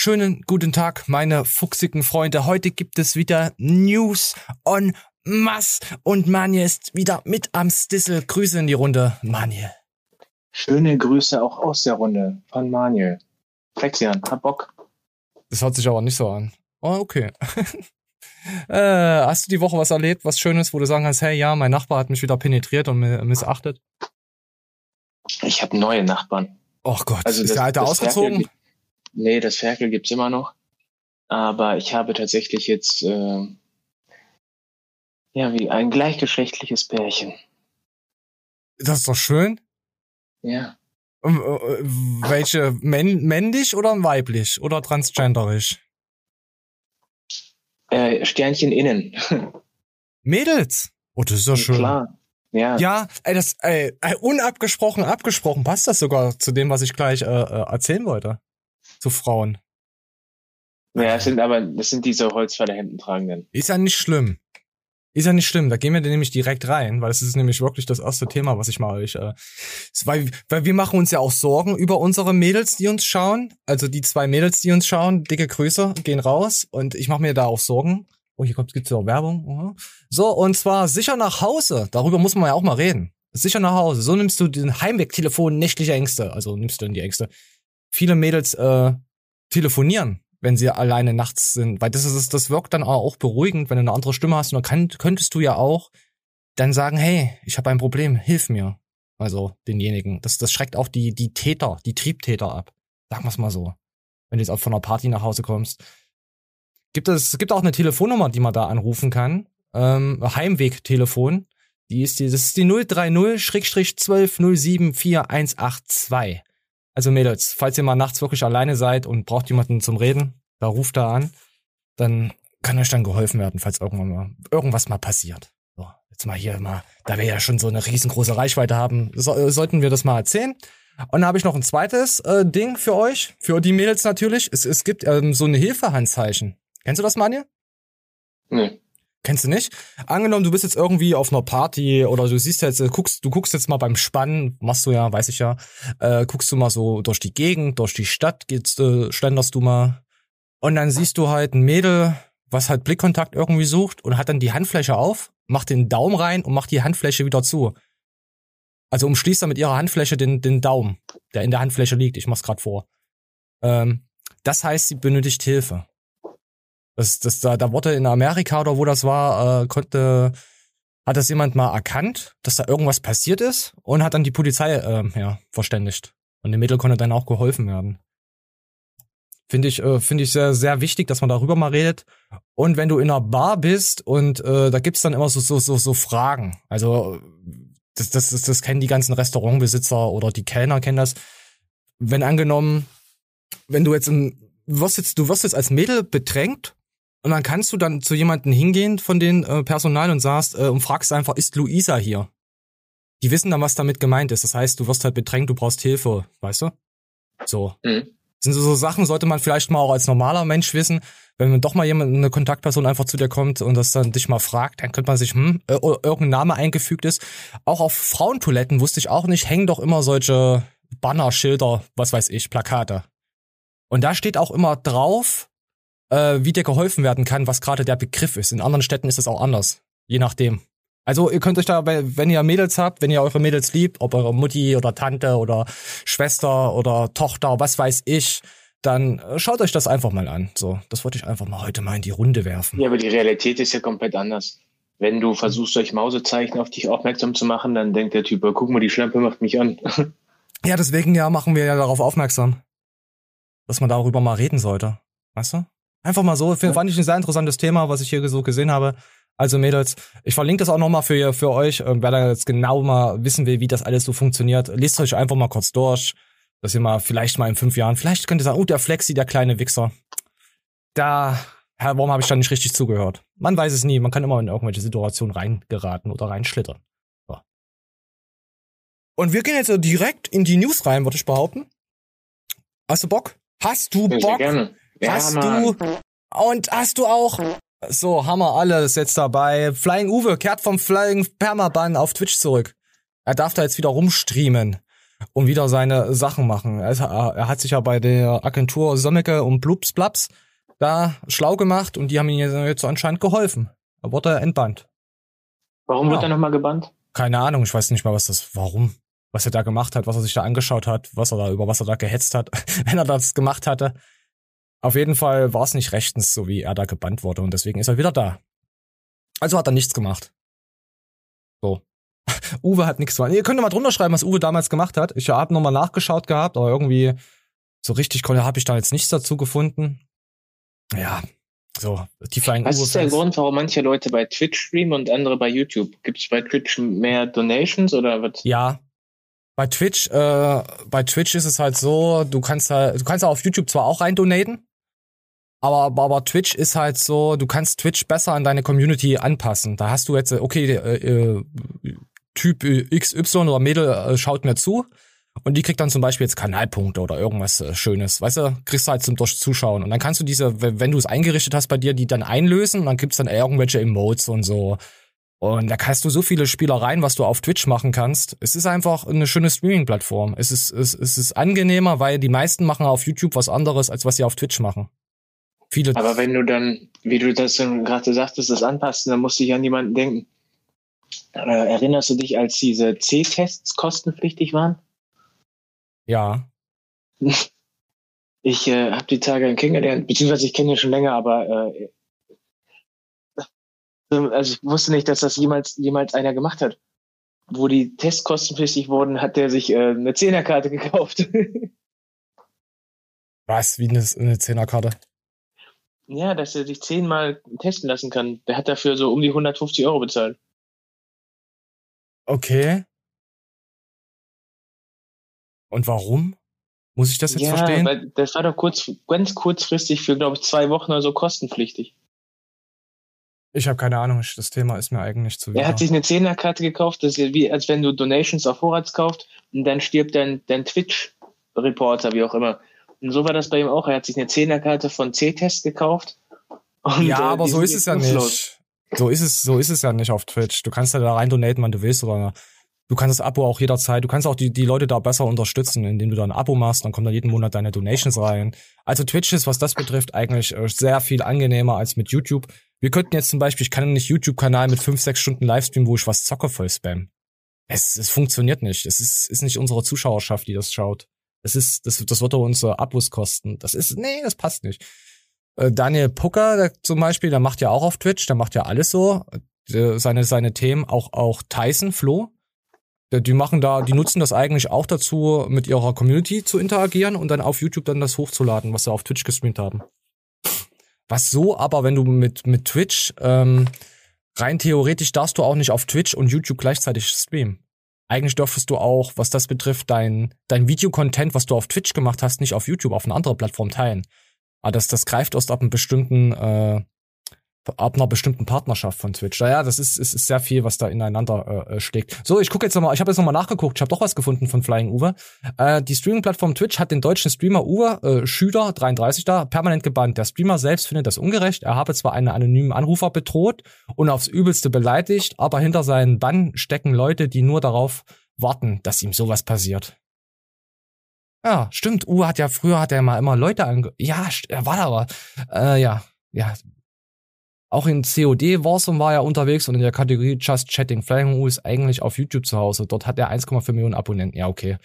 Wunderschönen guten Tag, meine fuchsigen Freunde. Heute gibt es wieder News on Mass und Manje ist wieder mit am Stissel. Grüße in die Runde, Manje. Schöne Grüße auch aus der Runde von Manuel. Flexian, hab Bock. Das hört sich aber nicht so an. Oh, okay. äh, hast du die Woche was erlebt, was Schönes, wo du sagen kannst, hey, ja, mein Nachbar hat mich wieder penetriert und missachtet? Ich habe neue Nachbarn. Och Gott, also ist das, der alte ausgezogen? Nee, das Ferkel gibt's immer noch. Aber ich habe tatsächlich jetzt äh, ja wie ein gleichgeschlechtliches Pärchen. Das ist doch schön. Ja. Äh, welche männ männlich oder weiblich oder transgenderisch? Äh, Sternchen innen. Mädels. Oh, das ist ja schön. Klar. Ja. Ja, ey, das ey, unabgesprochen, abgesprochen passt das sogar zu dem, was ich gleich äh, äh, erzählen wollte. Zu Frauen. Ja, es sind aber, das sind diese Holzfäller tragenden. Ist ja nicht schlimm. Ist ja nicht schlimm, da gehen wir nämlich direkt rein, weil es ist nämlich wirklich das erste Thema, was ich mal ich, äh, weil, weil wir machen uns ja auch Sorgen über unsere Mädels, die uns schauen. Also die zwei Mädels, die uns schauen, dicke Grüße, gehen raus und ich mache mir da auch Sorgen. Oh, hier kommt, gibt's ja auch Werbung. So, und zwar sicher nach Hause. Darüber muss man ja auch mal reden. Sicher nach Hause. So nimmst du den Heimwegtelefon nächtliche Ängste. Also nimmst du dann die Ängste. Viele Mädels äh, telefonieren, wenn sie alleine nachts sind. Weil das ist, das wirkt dann auch beruhigend, wenn du eine andere Stimme hast. Und dann könntest du ja auch dann sagen, hey, ich habe ein Problem, hilf mir. Also denjenigen. Das, das schreckt auch die, die Täter, die Triebtäter ab. Sagen wir's mal so. Wenn du jetzt auch von einer Party nach Hause kommst gibt es, gibt auch eine Telefonnummer, die man da anrufen kann. Ähm, Heimwegtelefon. Die ist die, das ist die 030-12 Also Mädels, falls ihr mal nachts wirklich alleine seid und braucht jemanden zum Reden, da ruft da an, dann kann euch dann geholfen werden, falls irgendwann mal, irgendwas mal passiert. So, jetzt mal hier mal, da wir ja schon so eine riesengroße Reichweite haben, so, sollten wir das mal erzählen. Und dann habe ich noch ein zweites äh, Ding für euch, für die Mädels natürlich. Es, es gibt ähm, so eine Hilfehandzeichen. Kennst du das, Manje? Nee. Kennst du nicht? Angenommen, du bist jetzt irgendwie auf einer Party oder du siehst jetzt, äh, guckst, du guckst jetzt mal beim Spannen, machst du ja, weiß ich ja, äh, guckst du mal so durch die Gegend, durch die Stadt, geht's, äh, schlenderst du mal und dann siehst du halt ein Mädel, was halt Blickkontakt irgendwie sucht und hat dann die Handfläche auf, macht den Daumen rein und macht die Handfläche wieder zu. Also umschließt er mit ihrer Handfläche den, den Daumen, der in der Handfläche liegt. Ich mach's grad vor. Ähm, das heißt, sie benötigt Hilfe. Das, das, da, da wurde in Amerika oder wo das war, äh, konnte, hat das jemand mal erkannt, dass da irgendwas passiert ist und hat dann die Polizei äh, ja, verständigt. Und dem Mädel konnte dann auch geholfen werden. Finde ich, äh, finde ich sehr, sehr wichtig, dass man darüber mal redet. Und wenn du in einer Bar bist und äh, da gibt's dann immer so, so, so, so Fragen. Also das, das, das, das kennen die ganzen Restaurantbesitzer oder die Kellner kennen das. Wenn angenommen, wenn du jetzt im, wirst jetzt, du wirst jetzt als Mädel bedrängt und dann kannst du dann zu jemanden hingehen von den äh, Personal und sagst äh, und fragst einfach, ist Luisa hier? Die wissen dann, was damit gemeint ist. Das heißt, du wirst halt bedrängt, du brauchst Hilfe, weißt du? So. Mhm. Sind so, Sachen, sollte man vielleicht mal auch als normaler Mensch wissen. Wenn doch mal jemand, eine Kontaktperson einfach zu dir kommt und das dann dich mal fragt, dann könnte man sich, hm, äh, irgendein Name eingefügt ist. Auch auf Frauentoiletten wusste ich auch nicht, hängen doch immer solche Banner, Schilder, was weiß ich, Plakate. Und da steht auch immer drauf, äh, wie dir geholfen werden kann, was gerade der Begriff ist. In anderen Städten ist es auch anders, je nachdem. Also ihr könnt euch da, wenn ihr Mädels habt, wenn ihr eure Mädels liebt, ob eure Mutti oder Tante oder Schwester oder Tochter, was weiß ich, dann äh, schaut euch das einfach mal an. So, das wollte ich einfach mal heute mal in die Runde werfen. Ja, aber die Realität ist ja komplett anders. Wenn du versuchst, durch Mausezeichen auf dich aufmerksam zu machen, dann denkt der Typ, guck mal, die Schlampe macht mich an. ja, deswegen ja machen wir ja darauf aufmerksam, dass man darüber mal reden sollte. Weißt du? Einfach mal so. Fand ich ein sehr interessantes Thema, was ich hier so gesehen habe. Also Mädels, ich verlinke das auch nochmal für, für euch. Ähm, wer da jetzt genau mal wissen will, wie das alles so funktioniert, lest euch einfach mal kurz durch, dass ihr mal vielleicht mal in fünf Jahren, vielleicht könnt ihr sagen, oh, der Flexi, der kleine Wichser. Da, Herr, warum habe ich da nicht richtig zugehört? Man weiß es nie, man kann immer in irgendwelche Situationen reingeraten oder reinschlittern. So. Und wir gehen jetzt direkt in die News rein, würde ich behaupten. Hast du Bock? Hast du Bock? Sehr gerne. Ja, hast du und hast du auch so Hammer alles jetzt dabei. Flying Uwe kehrt vom Flying Permaban auf Twitch zurück. Er darf da jetzt wieder rumstreamen. und wieder seine Sachen machen. Also, er hat sich ja bei der Agentur Sommecke und Blups Blaps da schlau gemacht und die haben ihm jetzt anscheinend geholfen. Er wurde entbannt. Warum ja. wird er nochmal gebannt? Keine Ahnung, ich weiß nicht mal, was das, warum, was er da gemacht hat, was er sich da angeschaut hat, was er da, über was er da gehetzt hat, wenn er das gemacht hatte. Auf jeden Fall war es nicht rechtens, so wie er da gebannt wurde und deswegen ist er wieder da. Also hat er nichts gemacht. So. Uwe hat nichts gemacht. Ihr könnt mal drunter schreiben, was Uwe damals gemacht hat. Ich habe nochmal nachgeschaut gehabt, aber irgendwie so richtig habe ich da jetzt nichts dazu gefunden. Ja, so, die Flying Was ist der Grund, warum manche Leute bei Twitch streamen und andere bei YouTube? Gibt es bei Twitch mehr Donations oder was? Ja. Bei Twitch, äh, bei Twitch ist es halt so, du kannst halt, du kannst auf YouTube zwar auch rein donaten, aber, aber, Twitch ist halt so, du kannst Twitch besser an deine Community anpassen. Da hast du jetzt, okay, äh, äh, Typ XY oder Mädel äh, schaut mir zu und die kriegt dann zum Beispiel jetzt Kanalpunkte oder irgendwas äh, Schönes. Weißt du, kriegst du halt zum Zuschauen. Und dann kannst du diese, wenn du es eingerichtet hast bei dir, die dann einlösen und dann gibt's dann irgendwelche Emotes und so. Und da kannst du so viele Spielereien, was du auf Twitch machen kannst. Es ist einfach eine schöne Streaming-Plattform. Es ist, es, es ist angenehmer, weil die meisten machen auf YouTube was anderes, als was sie auf Twitch machen. Viele. Aber wenn du dann, wie du das gerade sagtest, das anpassen, dann musst du dich an jemanden denken. Äh, erinnerst du dich, als diese C-Tests kostenpflichtig waren? Ja. Ich äh, habe die Tage kennengelernt, beziehungsweise ich kenne ihn schon länger, aber äh, also ich wusste nicht, dass das jemals jemals einer gemacht hat. Wo die Tests kostenpflichtig wurden, hat der sich äh, eine Zehnerkarte gekauft. Was? Wie eine, eine Zehnerkarte? Ja, dass er sich zehnmal testen lassen kann. Der hat dafür so um die 150 Euro bezahlt. Okay. Und warum? Muss ich das jetzt ja, verstehen? Weil das war doch kurz, ganz kurzfristig für, glaube ich, zwei Wochen oder so kostenpflichtig. Ich habe keine Ahnung, das Thema ist mir eigentlich zu Er hat sich eine Zehnerkarte gekauft, das ist wie, als wenn du Donations auf Vorrats kaufst und dann stirbt dein, dein Twitch-Reporter, wie auch immer. Und so war das bei ihm auch. Er hat sich eine Zehnerkarte von C-Test gekauft. Und, ja, äh, aber so ist es ja nicht. So ist es, so ist es ja nicht auf Twitch. Du kannst ja da rein donaten, wann du willst, oder Du kannst das Abo auch jederzeit, du kannst auch die, die Leute da besser unterstützen, indem du da ein Abo machst, dann kommen da jeden Monat deine Donations rein. Also Twitch ist, was das betrifft, eigentlich äh, sehr viel angenehmer als mit YouTube. Wir könnten jetzt zum Beispiel, ich kann nicht YouTube-Kanal mit fünf, sechs Stunden Livestream, wo ich was zocke voll spam. Es, es funktioniert nicht. Es ist, ist nicht unsere Zuschauerschaft, die das schaut. Es ist, das, das wird doch unsere Abos kosten. Das ist, nee, das passt nicht. Äh, Daniel Pucker der, zum Beispiel, der macht ja auch auf Twitch, der macht ja alles so. Seine, seine Themen, auch, auch Tyson, Flo, die machen da, die nutzen das eigentlich auch dazu, mit ihrer Community zu interagieren und dann auf YouTube dann das hochzuladen, was sie auf Twitch gestreamt haben. Was so, aber wenn du mit, mit Twitch, ähm, rein theoretisch darfst du auch nicht auf Twitch und YouTube gleichzeitig streamen. Eigentlich dürftest du auch, was das betrifft, dein, dein Videocontent, was du auf Twitch gemacht hast, nicht auf YouTube, auf eine andere Plattform teilen. Aber das, das greift erst ab einem bestimmten, äh, ab einer bestimmten Partnerschaft von Twitch. Naja, das ist, ist, ist sehr viel, was da ineinander äh, schlägt. So, ich gucke jetzt nochmal, ich habe jetzt nochmal nachgeguckt, ich habe doch was gefunden von Flying Uwe. Äh, die Streaming-Plattform Twitch hat den deutschen Streamer Uwe äh, Schüder, 33 da, permanent gebannt. Der Streamer selbst findet das ungerecht. Er habe zwar einen anonymen Anrufer bedroht und aufs Übelste beleidigt, aber hinter seinen Bann stecken Leute, die nur darauf warten, dass ihm sowas passiert. Ja, stimmt. Uwe hat ja früher hat er mal immer Leute ange... Ja, er war da aber. Äh, ja, ja, auch in COD Warzone war er unterwegs und in der Kategorie Just Chatting. Flying U ist eigentlich auf YouTube zu Hause. Dort hat er 1,4 Millionen Abonnenten. Ja, okay.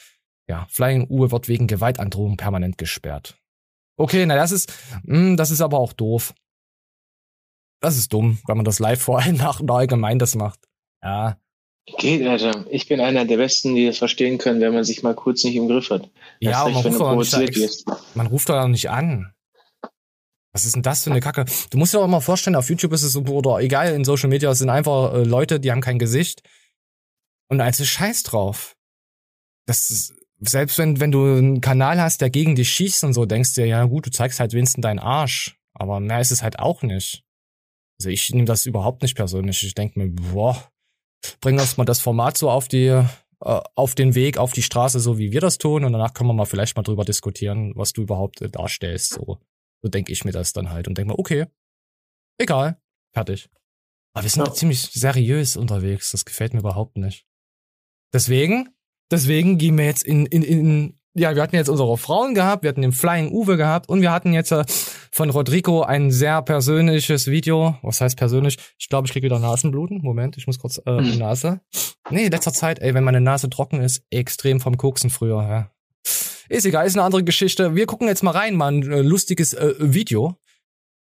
Ja, Flying U wird wegen Gewaltandrohung permanent gesperrt. Okay, na das ist, mh, hm, das ist aber auch doof. Das ist dumm, wenn man das live vor allem nach und allgemein das macht. Ja. Geht, Alter. Ich bin einer der Besten, die das verstehen können, wenn man sich mal kurz nicht im Griff hat. Ja, man ruft, nicht, man ruft doch nicht an. Was ist denn das für eine Kacke? Du musst dir auch immer vorstellen, auf YouTube ist es so, oder egal, in Social Media es sind einfach äh, Leute, die haben kein Gesicht. Und ist Scheiß drauf. Das ist, selbst wenn, wenn du einen Kanal hast, der gegen dich schießt und so, denkst du dir, ja gut, du zeigst halt wenigstens deinen Arsch. Aber mehr ist es halt auch nicht. Also ich nehme das überhaupt nicht persönlich. Ich denke mir, boah, bring uns mal das Format so auf die, äh, auf den Weg, auf die Straße, so wie wir das tun. Und danach können wir mal vielleicht mal drüber diskutieren, was du überhaupt äh, darstellst. So. So denke ich mir das dann halt und denke mir, okay, egal, fertig. Aber wir sind ja. ziemlich seriös unterwegs. Das gefällt mir überhaupt nicht. Deswegen Deswegen gehen wir jetzt in, in, in, ja, wir hatten jetzt unsere Frauen gehabt, wir hatten den Flying Uwe gehabt und wir hatten jetzt äh, von Rodrigo ein sehr persönliches Video. Was heißt persönlich? Ich glaube, ich krieg wieder Nasenbluten. Moment, ich muss kurz äh, Mhm. Nase. Nee, letzter Zeit, ey, wenn meine Nase trocken ist, extrem vom Koksen früher, ja. Ist egal, ist eine andere Geschichte. Wir gucken jetzt mal rein, mal ein äh, lustiges äh, Video.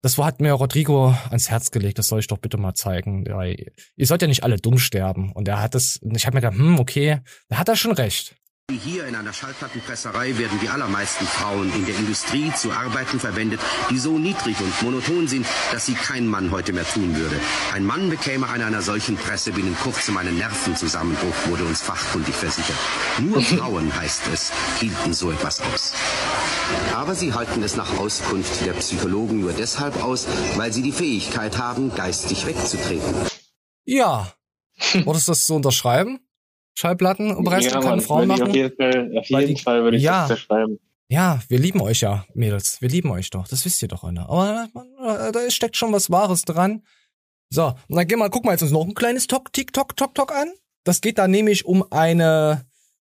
Das hat mir Rodrigo ans Herz gelegt, das soll ich doch bitte mal zeigen. Ja, ihr sollt ja nicht alle dumm sterben. Und er hat das, ich habe mir gedacht, hm, okay, da hat er schon recht. Hier in einer Schallplattenpresserei werden die allermeisten Frauen in der Industrie zu Arbeiten verwendet, die so niedrig und monoton sind, dass sie kein Mann heute mehr tun würde. Ein Mann bekäme an einer solchen Presse binnen kurzem einen Nervenzusammenbruch, wurde uns fachkundig versichert. Nur Frauen, heißt es, hielten so etwas aus. Aber sie halten es nach Auskunft der Psychologen nur deshalb aus, weil sie die Fähigkeit haben, geistig wegzutreten. Ja. Wolltest du das so unterschreiben? Schallplattenpreis ja, kann Mann, Frauen machen? auf jeden Fall, auf jeden die- Fall würde ich Ja. das unterschreiben. Ja, wir lieben euch ja, Mädels. Wir lieben euch doch. Das wisst ihr doch, alle. Aber äh, da steckt schon was Wahres dran. So, und dann gehen wir, gucken wir jetzt uns noch ein kleines Tok, Tick, Tok, Tok, Tok an. Das geht da nämlich um eine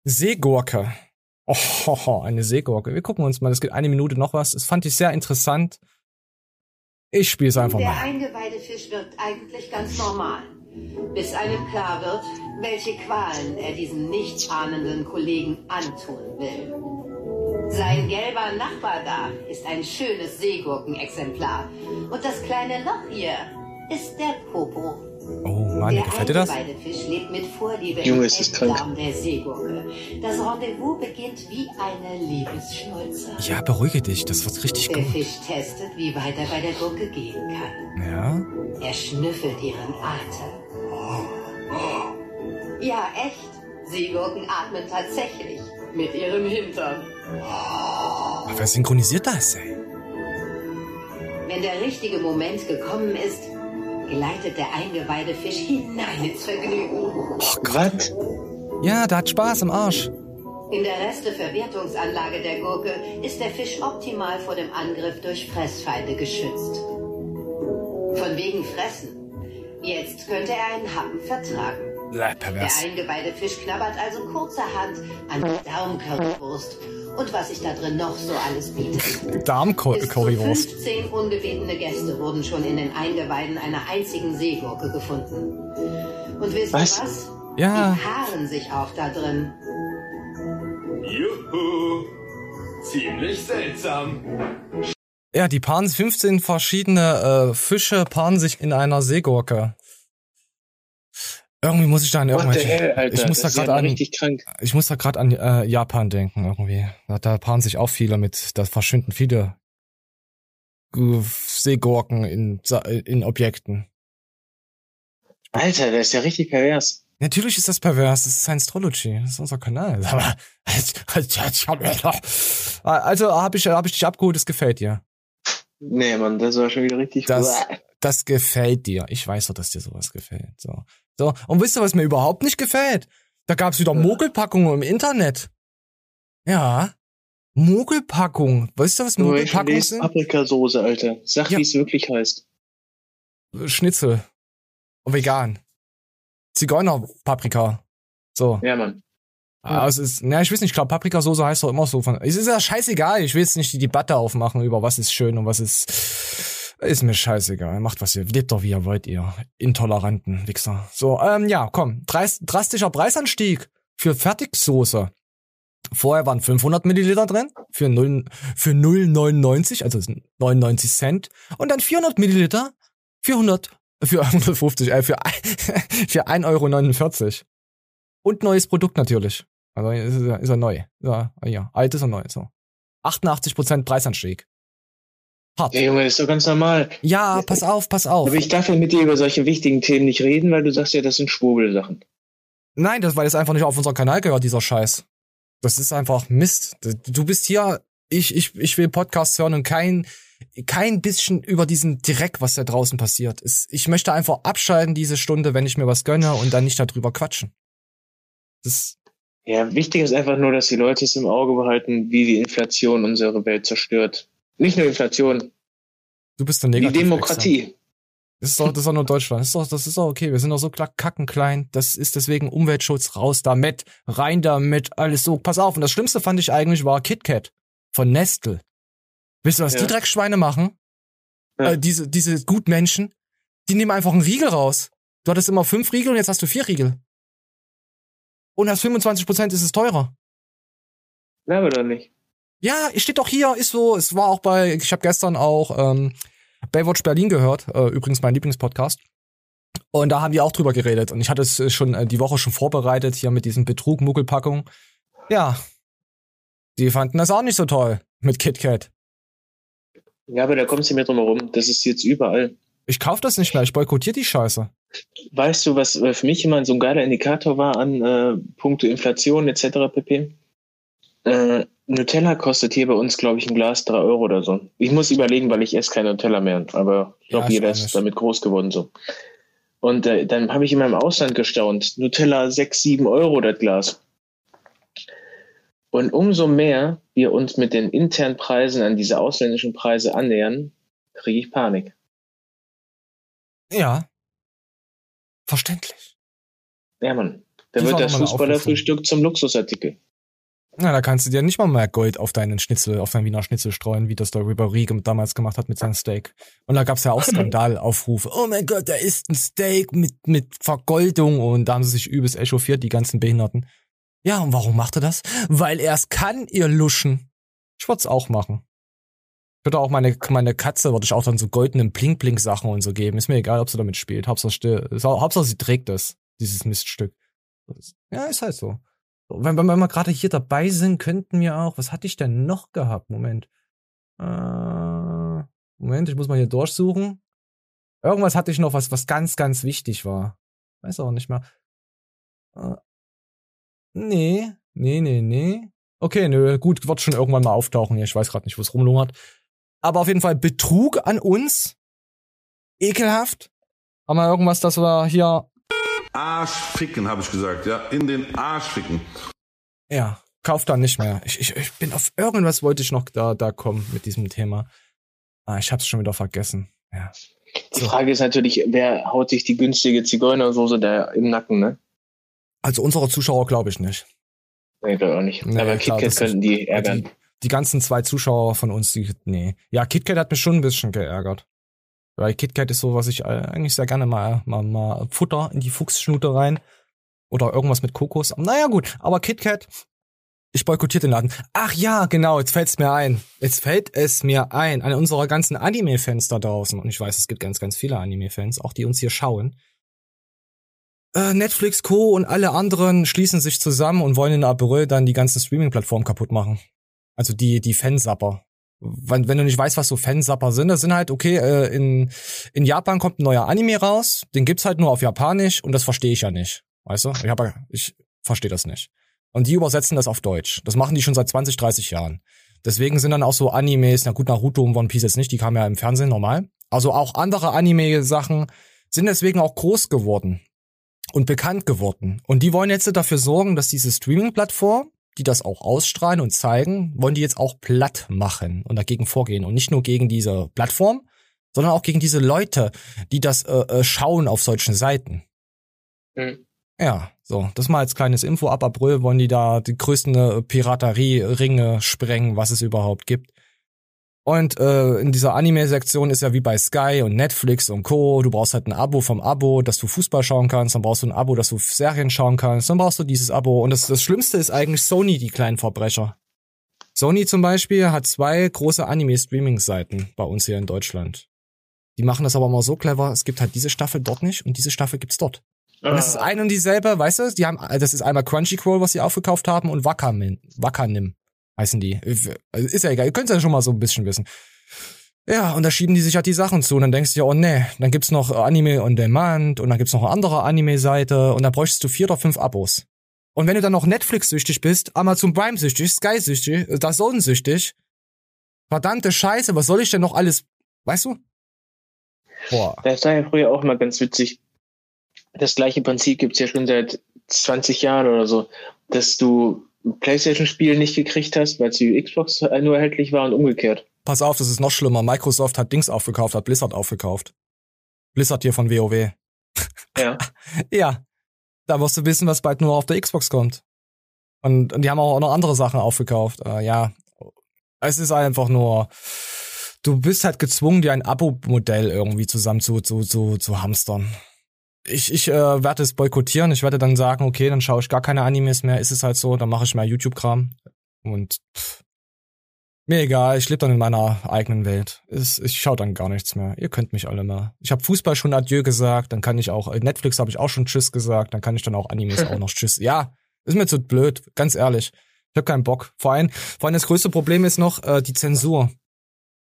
Seegurke. Oh, eine Seegurke. Wir gucken uns mal, das geht eine Minute noch was. Das fand ich sehr interessant. Ich spiele es einfach Der mal. Eingeweidefisch wirkt eigentlich ganz normal. Bis einem klar wird, welche Qualen er diesem nicht ahnenden Kollegen antun will. Sein gelber Nachbar da ist ein schönes Seegurkenexemplar. Und das kleine Loch hier ist der Popo. Oh Mann, der gefällt dir das? Eingeweidefisch lebt mit Vorliebe Junge, im ist das krank. Der Seegurke. Das Rendezvous beginnt wie eine Liebesschnulze. Ja, beruhige dich, das wird richtig Der gut. Fisch testet, wie weit er bei der Gurke gehen kann. Ja? Er schnüffelt ihren Atem. Ja, echt. Seegurken atmen tatsächlich mit ihrem Hintern. Ach, wer synchronisiert das, ey? Wenn der richtige Moment gekommen ist, gleitet der Eingeweidefisch hinein ins Vergnügen. Was? Ja, der hat Spaß im Arsch. In der Resteverwertungsanlage der Gurke ist der Fisch optimal vor dem Angriff durch Fressfeinde geschützt. Von wegen Fressen. Jetzt könnte er einen Happen vertragen. Der pervers. Eingeweidefisch knabbert also kurzerhand an der Darmkörperwurst und was sich da drin noch so alles bietet. Darmcurrywurst. 15 ungebetene Gäste wurden schon in den Eingeweiden einer einzigen Seegurke gefunden. Und wisst ihr Was? was? Ja. Die paaren sich auch da drin. Juhu. Ziemlich seltsam. Ja, die paaren 15 verschiedene äh, Fische paaren sich in einer Seegurke. Irgendwie muss ich da an irgendwelche. hell, Alter? ich muss das da ja gerade mal an. Ich muss da gerade an äh, Japan denken irgendwie. Da, da paaren sich auch viele mit. Da verschwinden viele Seegurken in in Objekten. Alter, der ist ja richtig pervers. Natürlich ist das pervers. Das ist Science Astrology. Das ist unser Kanal. Aber also habe ich hab ich dich abgeholt. Das gefällt dir. Nee, Mann, das war schon wieder richtig. Das, das gefällt dir. Ich weiß doch, dass dir sowas gefällt. So. So. Und wisst ihr, was mir überhaupt nicht gefällt? Da gab's wieder Ja. Mogelpackungen im Internet. Ja. Mogelpackung. Weißt du, was Mogelpackungen sind? Paprikasoße, Alter. Sag, Ja. wie es wirklich heißt. Schnitzel. Und vegan. Zigeunerpaprika. So. Ja, Mann. Ah, es ist, na, ich weiß nicht, ich glaube, Paprikasauce heißt doch immer so von. Es ist ja scheißegal, ich will jetzt nicht die Debatte aufmachen über was ist schön und was ist. Ist mir scheißegal. Macht was ihr. Lebt doch wie ihr wollt, ihr intoleranten Wichser. So, ähm, ja, komm. Drastischer Preisanstieg für Fertigsoße. Vorher waren 500 Milliliter drin für 0, für 0,99, also 99 Cent. Und dann 400 Milliliter für 100, für 150, äh, für, für 1,49 Euro. Und neues Produkt natürlich. Also ist er, ist er neu. Ja, ja, alt ist er neu. So. 88% Preisanstieg. Hart. Ja, Junge, das ist doch ganz normal. Ja, pass auf, pass auf. Aber ich darf ja mit dir über solche wichtigen Themen nicht reden, weil du sagst ja, das sind Schwurbelsachen. Nein, das, weil das einfach nicht auf unseren Kanal gehört, dieser Scheiß. Das ist einfach Mist. Du bist hier, ich, ich, ich will Podcasts hören und kein, kein bisschen über diesen Dreck, was da draußen passiert. Ich möchte einfach abschalten diese Stunde, wenn ich mir was gönne und dann nicht darüber quatschen. Das, Ja, wichtig ist einfach nur, dass die Leute es im Auge behalten, wie die Inflation unsere Welt zerstört. Nicht nur Inflation, du bist der die Negativ Demokratie. Das ist doch, das ist doch nur Deutschland. Das ist doch, das ist doch okay. Wir sind doch so kackenklein. Das ist deswegen Umweltschutz raus damit, rein damit, alles so. Pass auf. Und das Schlimmste fand ich eigentlich war KitKat von Nestle. Wisst ihr, was Ja. die Dreckschweine machen? Ja. Äh, diese, diese Gutmenschen, die nehmen einfach einen Riegel raus. Du hattest immer fünf Riegel und jetzt hast du vier Riegel. Und das 25 Prozent ist es teurer. Glaube doch nicht. Ja, es steht doch hier, ist so. Es war auch bei, ich habe gestern auch ähm, Baywatch Berlin gehört, äh, übrigens mein Lieblingspodcast. Und da haben die auch drüber geredet. Und ich hatte es äh, schon äh, die Woche schon vorbereitet, hier mit diesem Betrug, Muckelpackung. Ja. Die fanden das auch nicht so toll mit KitKat. Ja, aber da kommst du nicht mehr drum herum. Das ist jetzt überall. Ich kauf das nicht mehr, ich boykottiere die Scheiße. Weißt du, was äh, für mich immer so ein geiler Indikator war an äh, Punkte Inflation etc. pp? Äh, Nutella kostet hier bei uns, glaube ich, ein Glas drei Euro oder so. Ich muss überlegen, weil ich esse kein Nutella mehr. Aber ich Ja, glaube, ich jeder ist damit groß geworden so. Und äh, dann habe ich immer im Ausland gestaunt. Nutella sechs, sieben Euro das Glas. Und umso mehr wir uns mit den internen Preisen an diese ausländischen Preise annähern, kriege ich Panik. Ja. Verständlich. Ja, Mann. Da Die wird das Fußballerfrühstück zum Luxusartikel. Na, da kannst du dir nicht mal mehr Gold auf deinen Schnitzel, auf deinen Wiener Schnitzel streuen, wie das der Ribéry gem- damals gemacht hat mit seinem Steak. Und da gab's ja auch Skandalaufrufe. Oh mein Gott, da ist ein Steak mit, mit Vergoldung. Und da haben sie sich übelst echauffiert, die ganzen Behinderten. Ja, und warum macht er das? Weil er es kann, ihr Luschen. Ich würd's auch machen. Ich würde auch meine, meine Katze, würde ich auch dann so goldenen Blink-Blink-Sachen und so geben. Ist mir egal, ob sie damit spielt. Hauptsache, still, Hauptsache sie trägt es, dieses Miststück. Ja, ist halt so. So, Wenn, wenn wir gerade hier dabei sind, könnten wir auch, was hatte ich denn noch gehabt? Moment. Äh, Moment, ich muss mal hier durchsuchen. Irgendwas hatte ich noch, was, was ganz, ganz wichtig war. Weiß auch nicht mehr. Äh, nee, nee, nee, nee. Okay, nö, gut, wird schon irgendwann mal auftauchen. Ich weiß gerade nicht, wo es rumlungert. Aber auf jeden Fall Betrug an uns. Ekelhaft. Haben wir irgendwas, dass wir hier Arsch ficken, habe ich gesagt, ja. In den Arsch ficken. Ja, kauf da nicht mehr. Ich, ich, ich bin auf irgendwas wollte ich noch da, da kommen mit diesem Thema. Ah, ich hab's schon wieder vergessen. Ja. Die So. Frage ist natürlich, wer haut sich die günstige Zigeunersoße da im Nacken, ne? Also unsere Zuschauer glaube ich nicht. Nee, glaube auch nicht. Nee, Aber klar, KitKat könnten die ärgern. Die, die ganzen zwei Zuschauer von uns, die, nee. Ja, KitKat hat mich schon ein bisschen geärgert. Weil KitKat ist so, was ich äh, eigentlich sehr gerne mal, mal, mal Futter in die Fuchsschnute rein. Oder irgendwas mit Kokos. Naja, gut. Aber KitKat, ich boykottiere den Laden. Ach ja, genau, jetzt fällt's mir ein. Jetzt fällt es mir ein. An unsere ganzen Anime-Fans da draußen. Und ich weiß, es gibt ganz, ganz viele Anime-Fans, auch die uns hier schauen. Äh, Netflix, Co. und alle anderen schließen sich zusammen und wollen in April dann die ganzen Streaming-Plattformen kaputt machen. Also die, die Fansapper. Wenn, wenn du nicht weißt, was so Fansapper sind, das sind halt, okay, äh, in, in Japan kommt ein neuer Anime raus, den gibt's halt nur auf Japanisch und das verstehe ich ja nicht. Weißt du? Ich, hab, ich verstehe das nicht. Und die übersetzen das auf Deutsch. Das machen die schon seit 20, 30 Jahren. Deswegen sind dann auch so Animes, na gut, Naruto und One Piece jetzt nicht, die kamen ja im Fernsehen normal. Also auch andere Anime-Sachen sind deswegen auch groß geworden und bekannt geworden. Und die wollen jetzt dafür sorgen, dass diese Streaming-Plattform, die das auch ausstrahlen und zeigen, wollen die jetzt auch platt machen und dagegen vorgehen. Und nicht nur gegen diese Plattform, sondern auch gegen diese Leute, die das äh, äh, schauen auf solchen Seiten. Hm. Ja, so, das mal als kleines Info. Ab April wollen die da die größten äh, Piraterie-Ringe sprengen, was es überhaupt gibt. Und äh, in dieser Anime-Sektion ist ja wie bei Sky und Netflix und Co. Du brauchst halt ein Abo vom Abo, dass du Fußball schauen kannst. Dann brauchst du ein Abo, dass du Serien schauen kannst. Dann brauchst du dieses Abo. Und das, das Schlimmste ist eigentlich Sony, die kleinen Verbrecher. Sony zum Beispiel hat zwei große Anime-Streaming-Seiten bei uns hier in Deutschland. Die machen das aber mal so clever. Es gibt halt diese Staffel dort nicht und diese Staffel gibt's dort. Und das ist Ah, ein und dieselbe, weißt du? Die haben, das ist einmal Crunchyroll, was sie aufgekauft haben, und Wakanim, Wakanim heißen die. Also ist ja egal, ihr könnt ja schon mal so ein bisschen wissen. Ja, und da schieben die sich halt die Sachen zu und dann denkst du ja, oh nee, dann gibt's noch Anime on Demand und dann gibt's noch eine andere Anime-Seite und dann bräuchtest du vier oder fünf Abos. Und wenn du dann noch Netflix-süchtig bist, Amazon Prime-süchtig, Sky-süchtig, DAZN-süchtig, verdammte Scheiße, was soll ich denn noch alles, weißt du? Boah. Das war ja früher auch mal ganz witzig. Das gleiche Prinzip gibt's ja schon seit 20 Jahren oder so, dass du Playstation-Spiel nicht gekriegt hast, weil für Xbox nur erhältlich war und umgekehrt. Pass auf, das ist noch schlimmer. Microsoft hat Dings aufgekauft, hat Blizzard aufgekauft. Blizzard hier von WoW. Ja. Ja. Da wirst du wissen, was bald nur auf der Xbox kommt. Und, und die haben auch noch andere Sachen aufgekauft. Äh, ja. Es ist einfach nur, du bist halt gezwungen, dir ein Abo-Modell irgendwie zusammen zu, zu, zu, zu hamstern. Ich, ich äh, werde es boykottieren. Ich werde dann sagen, okay, dann schaue ich gar keine Animes mehr. Ist es halt so, dann mache ich mehr YouTube-Kram. Und pff, mir egal, ich lebe dann in meiner eigenen Welt. Es, ich schaue dann gar nichts mehr. Ihr könnt mich alle mal. Ich habe Fußball schon Adieu gesagt, dann kann ich auch, äh, Netflix habe ich auch schon Tschüss gesagt, dann kann ich dann auch Animes auch noch Tschüss. Ja, ist mir zu blöd, ganz ehrlich. Ich habe keinen Bock. Vor allem, vor allem das größte Problem ist noch äh, die Zensur.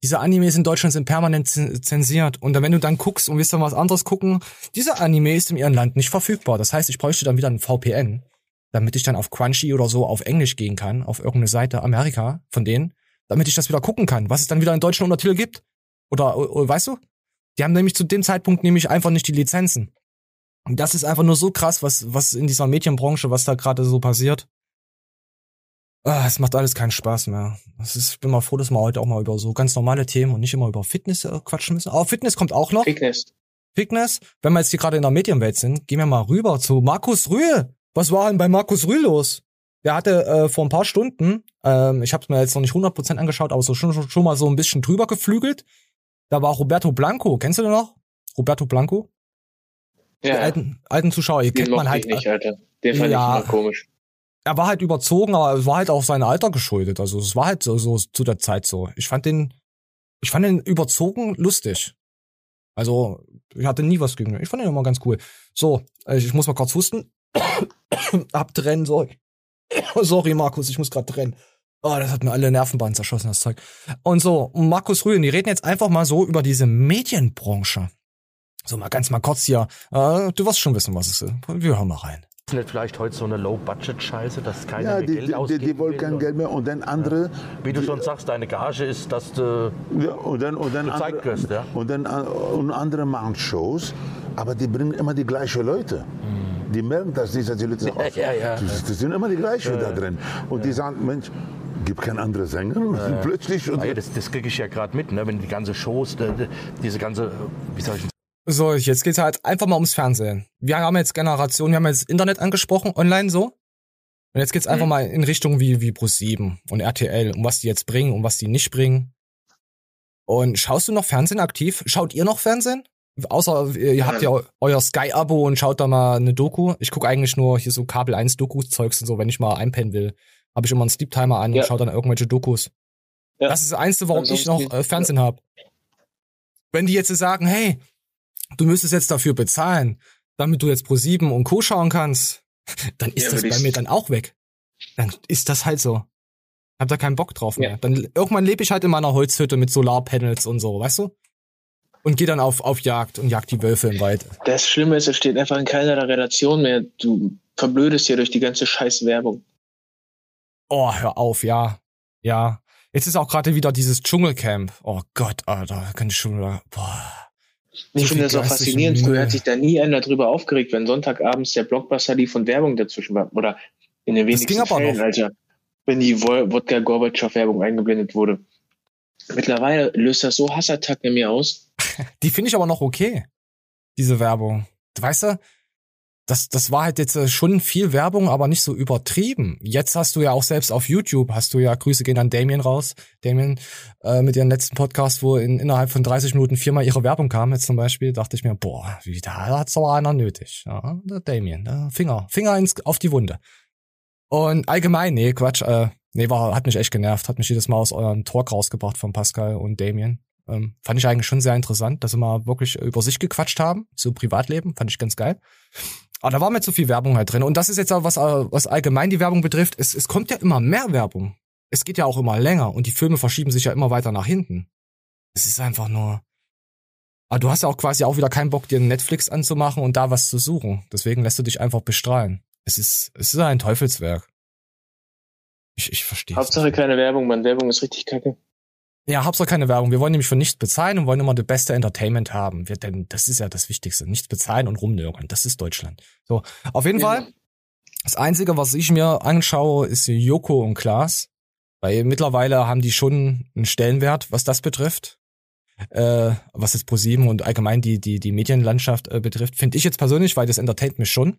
Diese Animes in Deutschland sind permanent zensiert. Und wenn du dann guckst und willst dann was anderes gucken, dieser Anime ist in ihrem Land nicht verfügbar. Das heißt, ich bräuchte dann wieder ein VPN, damit ich dann auf Crunchy oder so auf Englisch gehen kann, auf irgendeine Seite Amerika von denen, damit ich das wieder gucken kann, was es dann wieder in deutschen Untertitel gibt. Oder, oder weißt du? Die haben nämlich zu dem Zeitpunkt nämlich einfach nicht die Lizenzen. Und das ist einfach nur so krass, was, was in dieser Medienbranche, was da gerade so passiert. Ah, es macht alles keinen Spaß mehr. Das ist, ich bin mal froh, dass wir heute auch mal über so ganz normale Themen und nicht immer über Fitness äh, quatschen müssen. Aber Fitness kommt auch noch. Fitness. Fitness. Wenn wir jetzt hier gerade in der Medienwelt sind, gehen wir mal rüber zu Markus Rühe. Was war denn bei Markus Rühe los? Der hatte äh, vor ein paar Stunden, ähm, ich habe es mir jetzt noch nicht 100% angeschaut, aber so schon, schon, schon mal so ein bisschen drüber geflügelt. Da war Roberto Blanco. Kennst du den noch? Roberto Blanco? Ja, Die alten, alten Zuschauer, den kennt man halt. ich nicht, Alter. Den fand Ja. ich immer komisch. Er war halt überzogen, aber es war halt auch sein Alter geschuldet. Also es war halt so, so zu der Zeit so. Ich fand den, ich fand den überzogen lustig. Also ich hatte nie was gegen ihn. Ich fand ihn immer ganz cool. So, ich muss mal kurz husten. Abtrennen, sorry. sorry, Markus, ich muss gerade trennen. Oh, das hat mir alle Nervenbahnen zerschossen, das Zeug. Und so, Markus Rühen, die reden jetzt einfach mal so über diese Medienbranche. So mal ganz mal kurz hier. Äh, du wirst schon wissen, was es ist. Wir hören mal rein. Ist nicht vielleicht heute so eine Low-Budget-Scheiße, dass keiner Ja, mehr die, Geld die, die, ausgeben die wollen kein Geld mehr und dann andere. Wie du schon sagst, deine Gage ist, dass du... Ja, und dann, und dann Gezeigt andere, wirst, ja. und dann äh, und andere machen Shows, aber die bringen immer die gleichen Leute. Die merken, dass diese die Leute Hm. Ja, ja, ja. Das, das sind immer die gleichen da drin. Und die sagen, Mensch, gibt kein anderer Sänger. Plötzlich. Und das, das kriege ich ja gerade mit, ne? wenn die ganze Shows, die, diese ganze, wie soll ich So, jetzt geht's halt einfach mal ums Fernsehen. Wir haben jetzt Generation, wir haben jetzt Internet angesprochen, online so. Und jetzt geht's einfach mal in Richtung wie, wie Pro7 und RTL, um was die jetzt bringen, um was die nicht bringen. Und schaust du noch Fernsehen aktiv? Schaut ihr noch Fernsehen? Außer ihr ihr habt ja eu- euer Sky-Abo und schaut da mal eine Doku. Ich gucke eigentlich nur hier so Kabel 1 Doku-Zeugs und so, wenn ich mal einpennen will. Habe ich immer einen Sleep-Timer an Ja. und schau dann irgendwelche Dokus. Ja. Das ist das Einzige, warum ich noch äh, Fernsehen hab. Wenn die jetzt sagen, hey, du müsstest jetzt dafür bezahlen, damit du jetzt Pro 7 und Co. schauen kannst, dann ist Ja, das bei mir dann auch weg. Dann ist das halt so. Hab da keinen Bock drauf mehr. Ja. Dann irgendwann lebe ich halt in meiner Holzhütte mit Solarpanels und so, weißt du? Und gehe dann auf, auf Jagd und jag die Wölfe im Wald. Das Schlimme ist, es steht einfach in keiner Relation mehr. Du verblödest hier durch die ganze scheiß Werbung. Oh, hör auf, ja. Ja. Jetzt ist auch gerade wieder dieses Dschungelcamp. Oh Gott, Alter, kann ich schon wieder. Boah. Ich So finde das auch faszinierend. Früher hat sich da nie einer drüber aufgeregt, wenn Sonntagabends der Blockbuster lief und Werbung dazwischen war. Oder in den Das wenigsten ging aber Fällen, noch. Alter, wenn die Wo- Wodka Gorbatschow Werbung eingeblendet wurde. Mittlerweile löst das so Hassattacken in mir aus. Die finde ich aber noch okay. Diese Werbung. Weißt du, das, das war halt jetzt äh, schon viel Werbung, aber nicht so übertrieben. Jetzt hast du ja auch selbst auf YouTube, hast du ja, Grüße gehen an Damien raus. Damien, äh, mit ihrem letzten Podcast, wo in, innerhalb von 30 Minuten viermal ihre Werbung kam, jetzt zum Beispiel, dachte ich mir, boah, wie, da hat's aber einer nötig. Ja, der Damien, der Finger, Finger ins, auf die Wunde. Und allgemein, nee, Quatsch, äh, nee, war, hat mich echt genervt, hat mich jedes Mal aus eurem Talk rausgebracht von Pascal und Damien. Ähm, fand ich eigentlich schon sehr interessant, dass sie mal wirklich über sich gequatscht haben, so Privatleben, fand ich ganz geil. Aber da war mir zu viel Werbung halt drin. Und das ist jetzt auch was, äh, was allgemein die Werbung betrifft. Es, es kommt ja immer mehr Werbung. Es geht ja auch immer länger und die Filme verschieben sich ja immer weiter nach hinten. Es ist einfach nur. Aber du hast ja auch quasi auch wieder keinen Bock, dir Netflix anzumachen und da was zu suchen. Deswegen lässt du dich einfach bestrahlen. Es ist, es ist ein Teufelswerk. Ich, ich verstehe Hauptsache keine Werbung, Mann. Werbung ist richtig kacke. Ja, Hauptsache keine Werbung. Wir wollen nämlich für nichts bezahlen und wollen immer das beste Entertainment haben. Wir, denn das ist ja das Wichtigste. Nichts bezahlen und rumnörgeln. Das ist Deutschland. So, auf jeden Ja. Fall. Das Einzige, was ich mir anschaue, ist Joko und Klaas. Weil mittlerweile haben die schon einen Stellenwert, was das betrifft. äh, was jetzt ProSieben und allgemein die, die, die Medienlandschaft äh, betrifft, finde ich jetzt persönlich, weil das entertaint mich schon.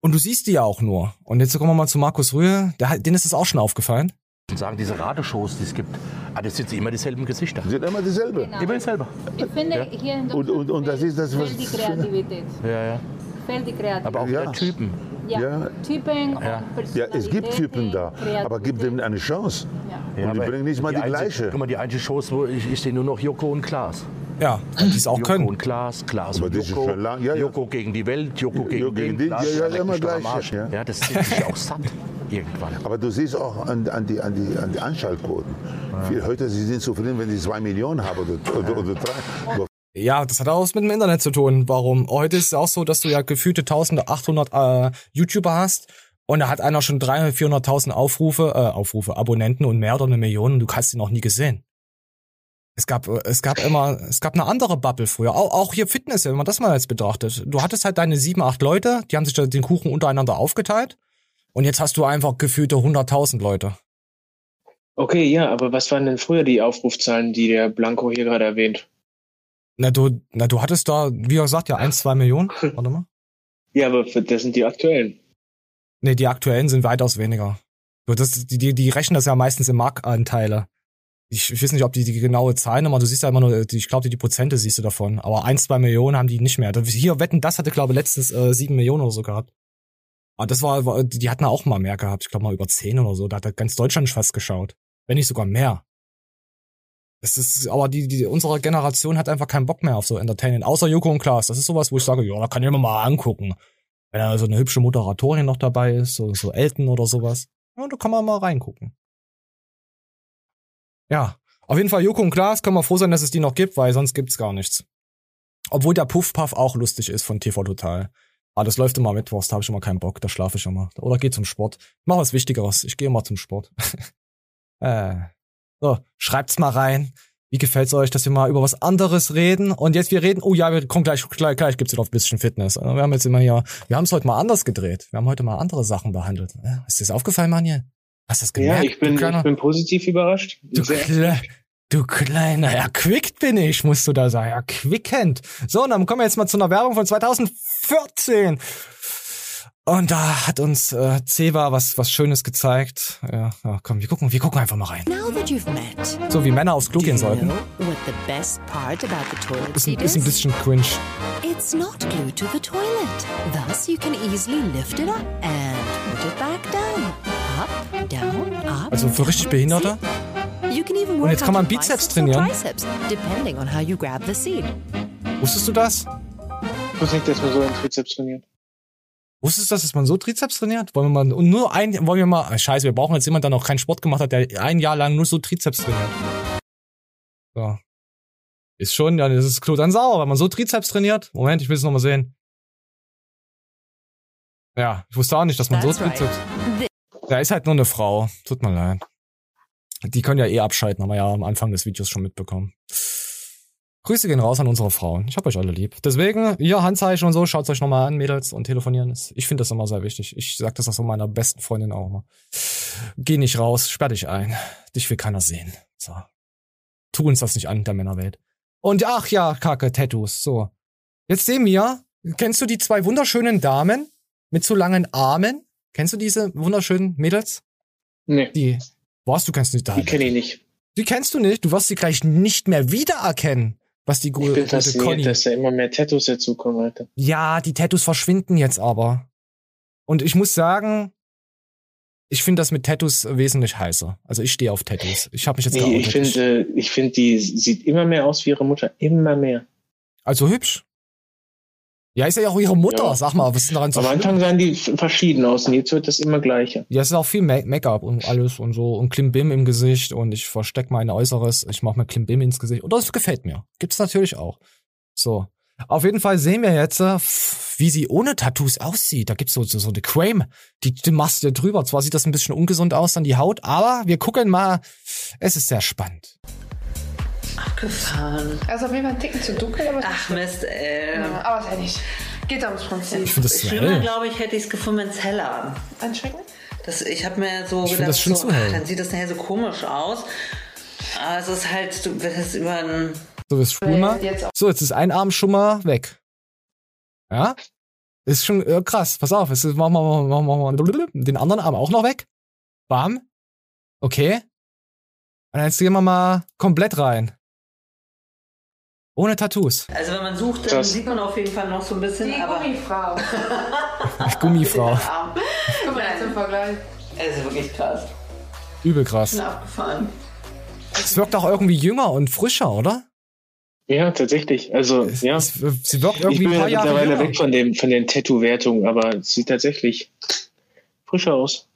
Und du siehst die ja auch nur. Und jetzt kommen wir mal zu Markus Rühe, der, denen ist es auch schon aufgefallen. Und sagen, diese Radeshows, die es gibt, ah, das sind immer dieselben Gesichter. Die sind immer dieselbe. Immer dieselbe. Ich finde, hier in Und, und, und das ist das, was. fehlt die Kreativität. Ja, ja. Fehlt die Kreativität. Aber auch Ja. der Typen. ja. Ja. Typen Ja. Ja, es gibt Typen da, aber gib dem eine Chance. Ja. Und die bringen nicht mal die einzige- gleiche. Guck mal, die einzige Shows, wo ich, ich sehe nur noch Joko und Klaas. Ja, die es auch Joko können. und Klaas, Klaas Aber und Joko. schon lang- ja, ja. Joko gegen die Welt, Joko gegen Joko den, gegen den, Klaas, ja, ja, immer gleich, ja. Ja, das zieht sich auch satt irgendwann. Aber du siehst auch an, an, die, an, die, an die Anschaltquoten. Viele heute sie sind zufrieden, wenn sie zwei Millionen haben oder, oder, oder drei. Ja, das hat auch was mit dem Internet zu tun. Warum? Heute ist es auch so, dass du ja gefühlte 1800 äh, YouTuber hast und da hat einer schon 300.000, 400.000 Aufrufe, äh, Aufrufe, Abonnenten und mehr oder eine Million und du hast ihn noch nie gesehen. Es gab, äh, es gab immer, es gab eine andere Bubble früher. Auch, auch hier Fitness, wenn man das mal jetzt betrachtet. Du hattest halt deine sieben, acht Leute, die haben sich da den Kuchen untereinander aufgeteilt und jetzt hast du einfach gefühlte 100.000 Leute. Okay, ja, aber was waren denn früher die Aufrufzahlen, die der Blanco hier gerade erwähnt? Na, du, na, du hattest da, wie gesagt, ja, eins, zwei Millionen. Warte mal. Ja, aber das sind die aktuellen. Nee, die aktuellen sind weitaus weniger. Das, die, die rechnen das ja meistens in Marktanteile. Ich, ich weiß nicht, ob die die genaue Zahl nochmal, du siehst ja immer nur, die- ich glaube, die, die Prozente siehst du davon. Aber ein, zwei Millionen haben die nicht mehr. Hier, Wetten, das hatte, glaube ich, letztens äh, sieben Millionen oder so gehabt. Aber das war, die hatten auch mal mehr gehabt. Ich glaube mal über zehn oder so. Da hat ganz Deutschland fast geschaut. Wenn nicht sogar mehr. Das ist, aber die, die, unsere Generation hat einfach keinen Bock mehr auf so Entertainment. Außer Joko und Klaas. Das ist sowas, wo ich sage, ja, da kann ich mir mal angucken. Wenn da so eine hübsche Moderatorin noch dabei ist, so, so Elton oder sowas. Ja, da kann man mal reingucken. Ja, auf jeden Fall Joko und Klaas können wir froh sein, dass es die noch gibt, weil sonst gibt's gar nichts. Obwohl der Puff-Puff auch lustig ist von TV Total. Aber das läuft immer mittwochs, da habe ich immer keinen Bock, da schlafe ich immer. Oder geh zum Sport. Mach was Wichtigeres, ich gehe immer zum Sport. äh. So, schreibt's mal rein. Wie gefällt's euch, dass wir mal über was anderes reden? Und jetzt wir reden, oh ja, wir kommen gleich, gleich, gleich gibt's wieder auf ein bisschen Fitness. Wir haben jetzt immer hier, wir haben es heute mal anders gedreht. Wir haben heute mal andere Sachen behandelt. Äh, Ist dir das aufgefallen, Manje? Hast du das Ja, gemerkt? ich bin, kleiner, ich bin positiv überrascht. du, kle du kleiner, erquickt bin ich, musst du da sagen. Erquickend. So, und dann kommen wir jetzt mal zu einer Werbung von 2014. Und da hat uns äh, Ceva was, was Schönes gezeigt. Ja, ja, komm, wir gucken, wir gucken einfach mal rein. Met, So wie Männer aufs Klo gehen sollten. Ist ein, ist ein is? bisschen cringe. It's not glued to the toilet. Thus, you can easily lift it up and put it back down. Up, down, up. Also für richtig Behinderte? Und jetzt kann man Bizeps trainieren. triceps, depending on how you grab the seat. Wusstest du das? Ich wusste nicht, dass man so einen Trizeps trainiert. Wusstest du, dass man so Trizeps trainiert? Wollen wir mal, und nur ein, wollen wir mal, ah, scheiße, wir brauchen jetzt jemanden, der noch keinen Sport gemacht hat, der ein Jahr lang nur so Trizeps trainiert. So. Ist schon, ja, das ist Klo dann sauer, wenn man so Trizeps trainiert. Moment, ich will es nochmal sehen. Ja, ich wusste auch nicht, dass man That's so right. Trizeps. Ja, ist halt nur eine Frau. Tut mir leid. Die können ja eh abschalten, haben wir ja am Anfang des Videos schon mitbekommen. Grüße gehen raus an unsere Frauen. Ich hab euch alle lieb. Deswegen, ihr Handzeichen und so, schaut euch nochmal an, Mädels, und telefonieren. Ich finde das immer sehr wichtig. Ich sag das auch so meiner besten Freundin auch immer. Geh nicht raus, sperr dich ein. Dich will keiner sehen. So. Tu uns das nicht an, der Männerwelt. Und ach ja, Kacke, Tattoos. So. Jetzt sehen wir, kennst du die zwei wunderschönen Damen mit so langen Armen? Kennst du diese wunderschönen Mädels? Nee, Die, was, du kennst nicht da. die kenne ich nicht. Die kennst du nicht. Du wirst sie gleich nicht mehr wiedererkennen, was die Ich gute, bin gute fasziniert, Conny. dass da immer mehr Tattoos dazukommen, Alter. Ja, die Tattoos verschwinden jetzt aber. Und ich muss sagen, ich finde das mit Tattoos wesentlich heißer. Also ich stehe auf Tattoos. Ich habe mich jetzt Nee, ich finde, äh, ich finde, die sieht immer mehr aus wie ihre Mutter. Immer mehr. Also hübsch. Ja, ist ja auch ihre Mutter. Ja. Sag mal, was ist daran so Am schlimm? Anfang sahen die verschieden aus und jetzt wird das immer gleicher. Ja, es ist auch viel Ma- Make-up und alles und so und Klimbim im Gesicht und ich verstecke mein Äußeres. Ich mache mir Klimbim ins Gesicht. Und das gefällt mir. Gibt's natürlich auch. So. Auf jeden Fall sehen wir jetzt, äh, wie sie ohne Tattoos aussieht. Da gibt's so, so, so eine Creme. Die, die machst du drüber. Zwar sieht das ein bisschen ungesund aus, dann die Haut, aber wir gucken mal. Es ist sehr spannend. Abgefahren. Also auf jeden Fall ein Ticken zu dunkel, aber, Ach Mist, ey. ja, aber ist ja nicht. Geht ums Prinzip. Ich finde das zu Schlimmer, hell. glaube ich, hätte ich es gefunden, wenn es heller. Anschrecken? Das, ich habe mir so Ich find gedacht, das schon so, zu hell. ach, dann sieht das nachher so komisch aus. Aber es ist halt, du wirst über ein. So, bist schwul mal. So, jetzt ist ein Arm schon mal weg. Ja? Ist schon äh, krass. Pass auf, jetzt machen wir, machen wir, machen wir den anderen Arm auch noch weg. Bam. Okay. Und jetzt gehen wir mal komplett rein. Ohne Tattoos. Also wenn man sucht, dann sieht man auf jeden Fall noch so ein bisschen. Die aber Gummifrau. Gummifrau. Guck mal, jetzt im Vergleich. Es ist wirklich krass. Übel krass. Schon abgefahren. Es wirkt auch irgendwie jünger und frischer, oder? Ja, tatsächlich. Also, ja. Es, sie wirkt Ich irgendwie bin ein ja mittlerweile jünger. weg von, dem, von den Tattoo-Wertungen, aber es sieht tatsächlich frischer aus.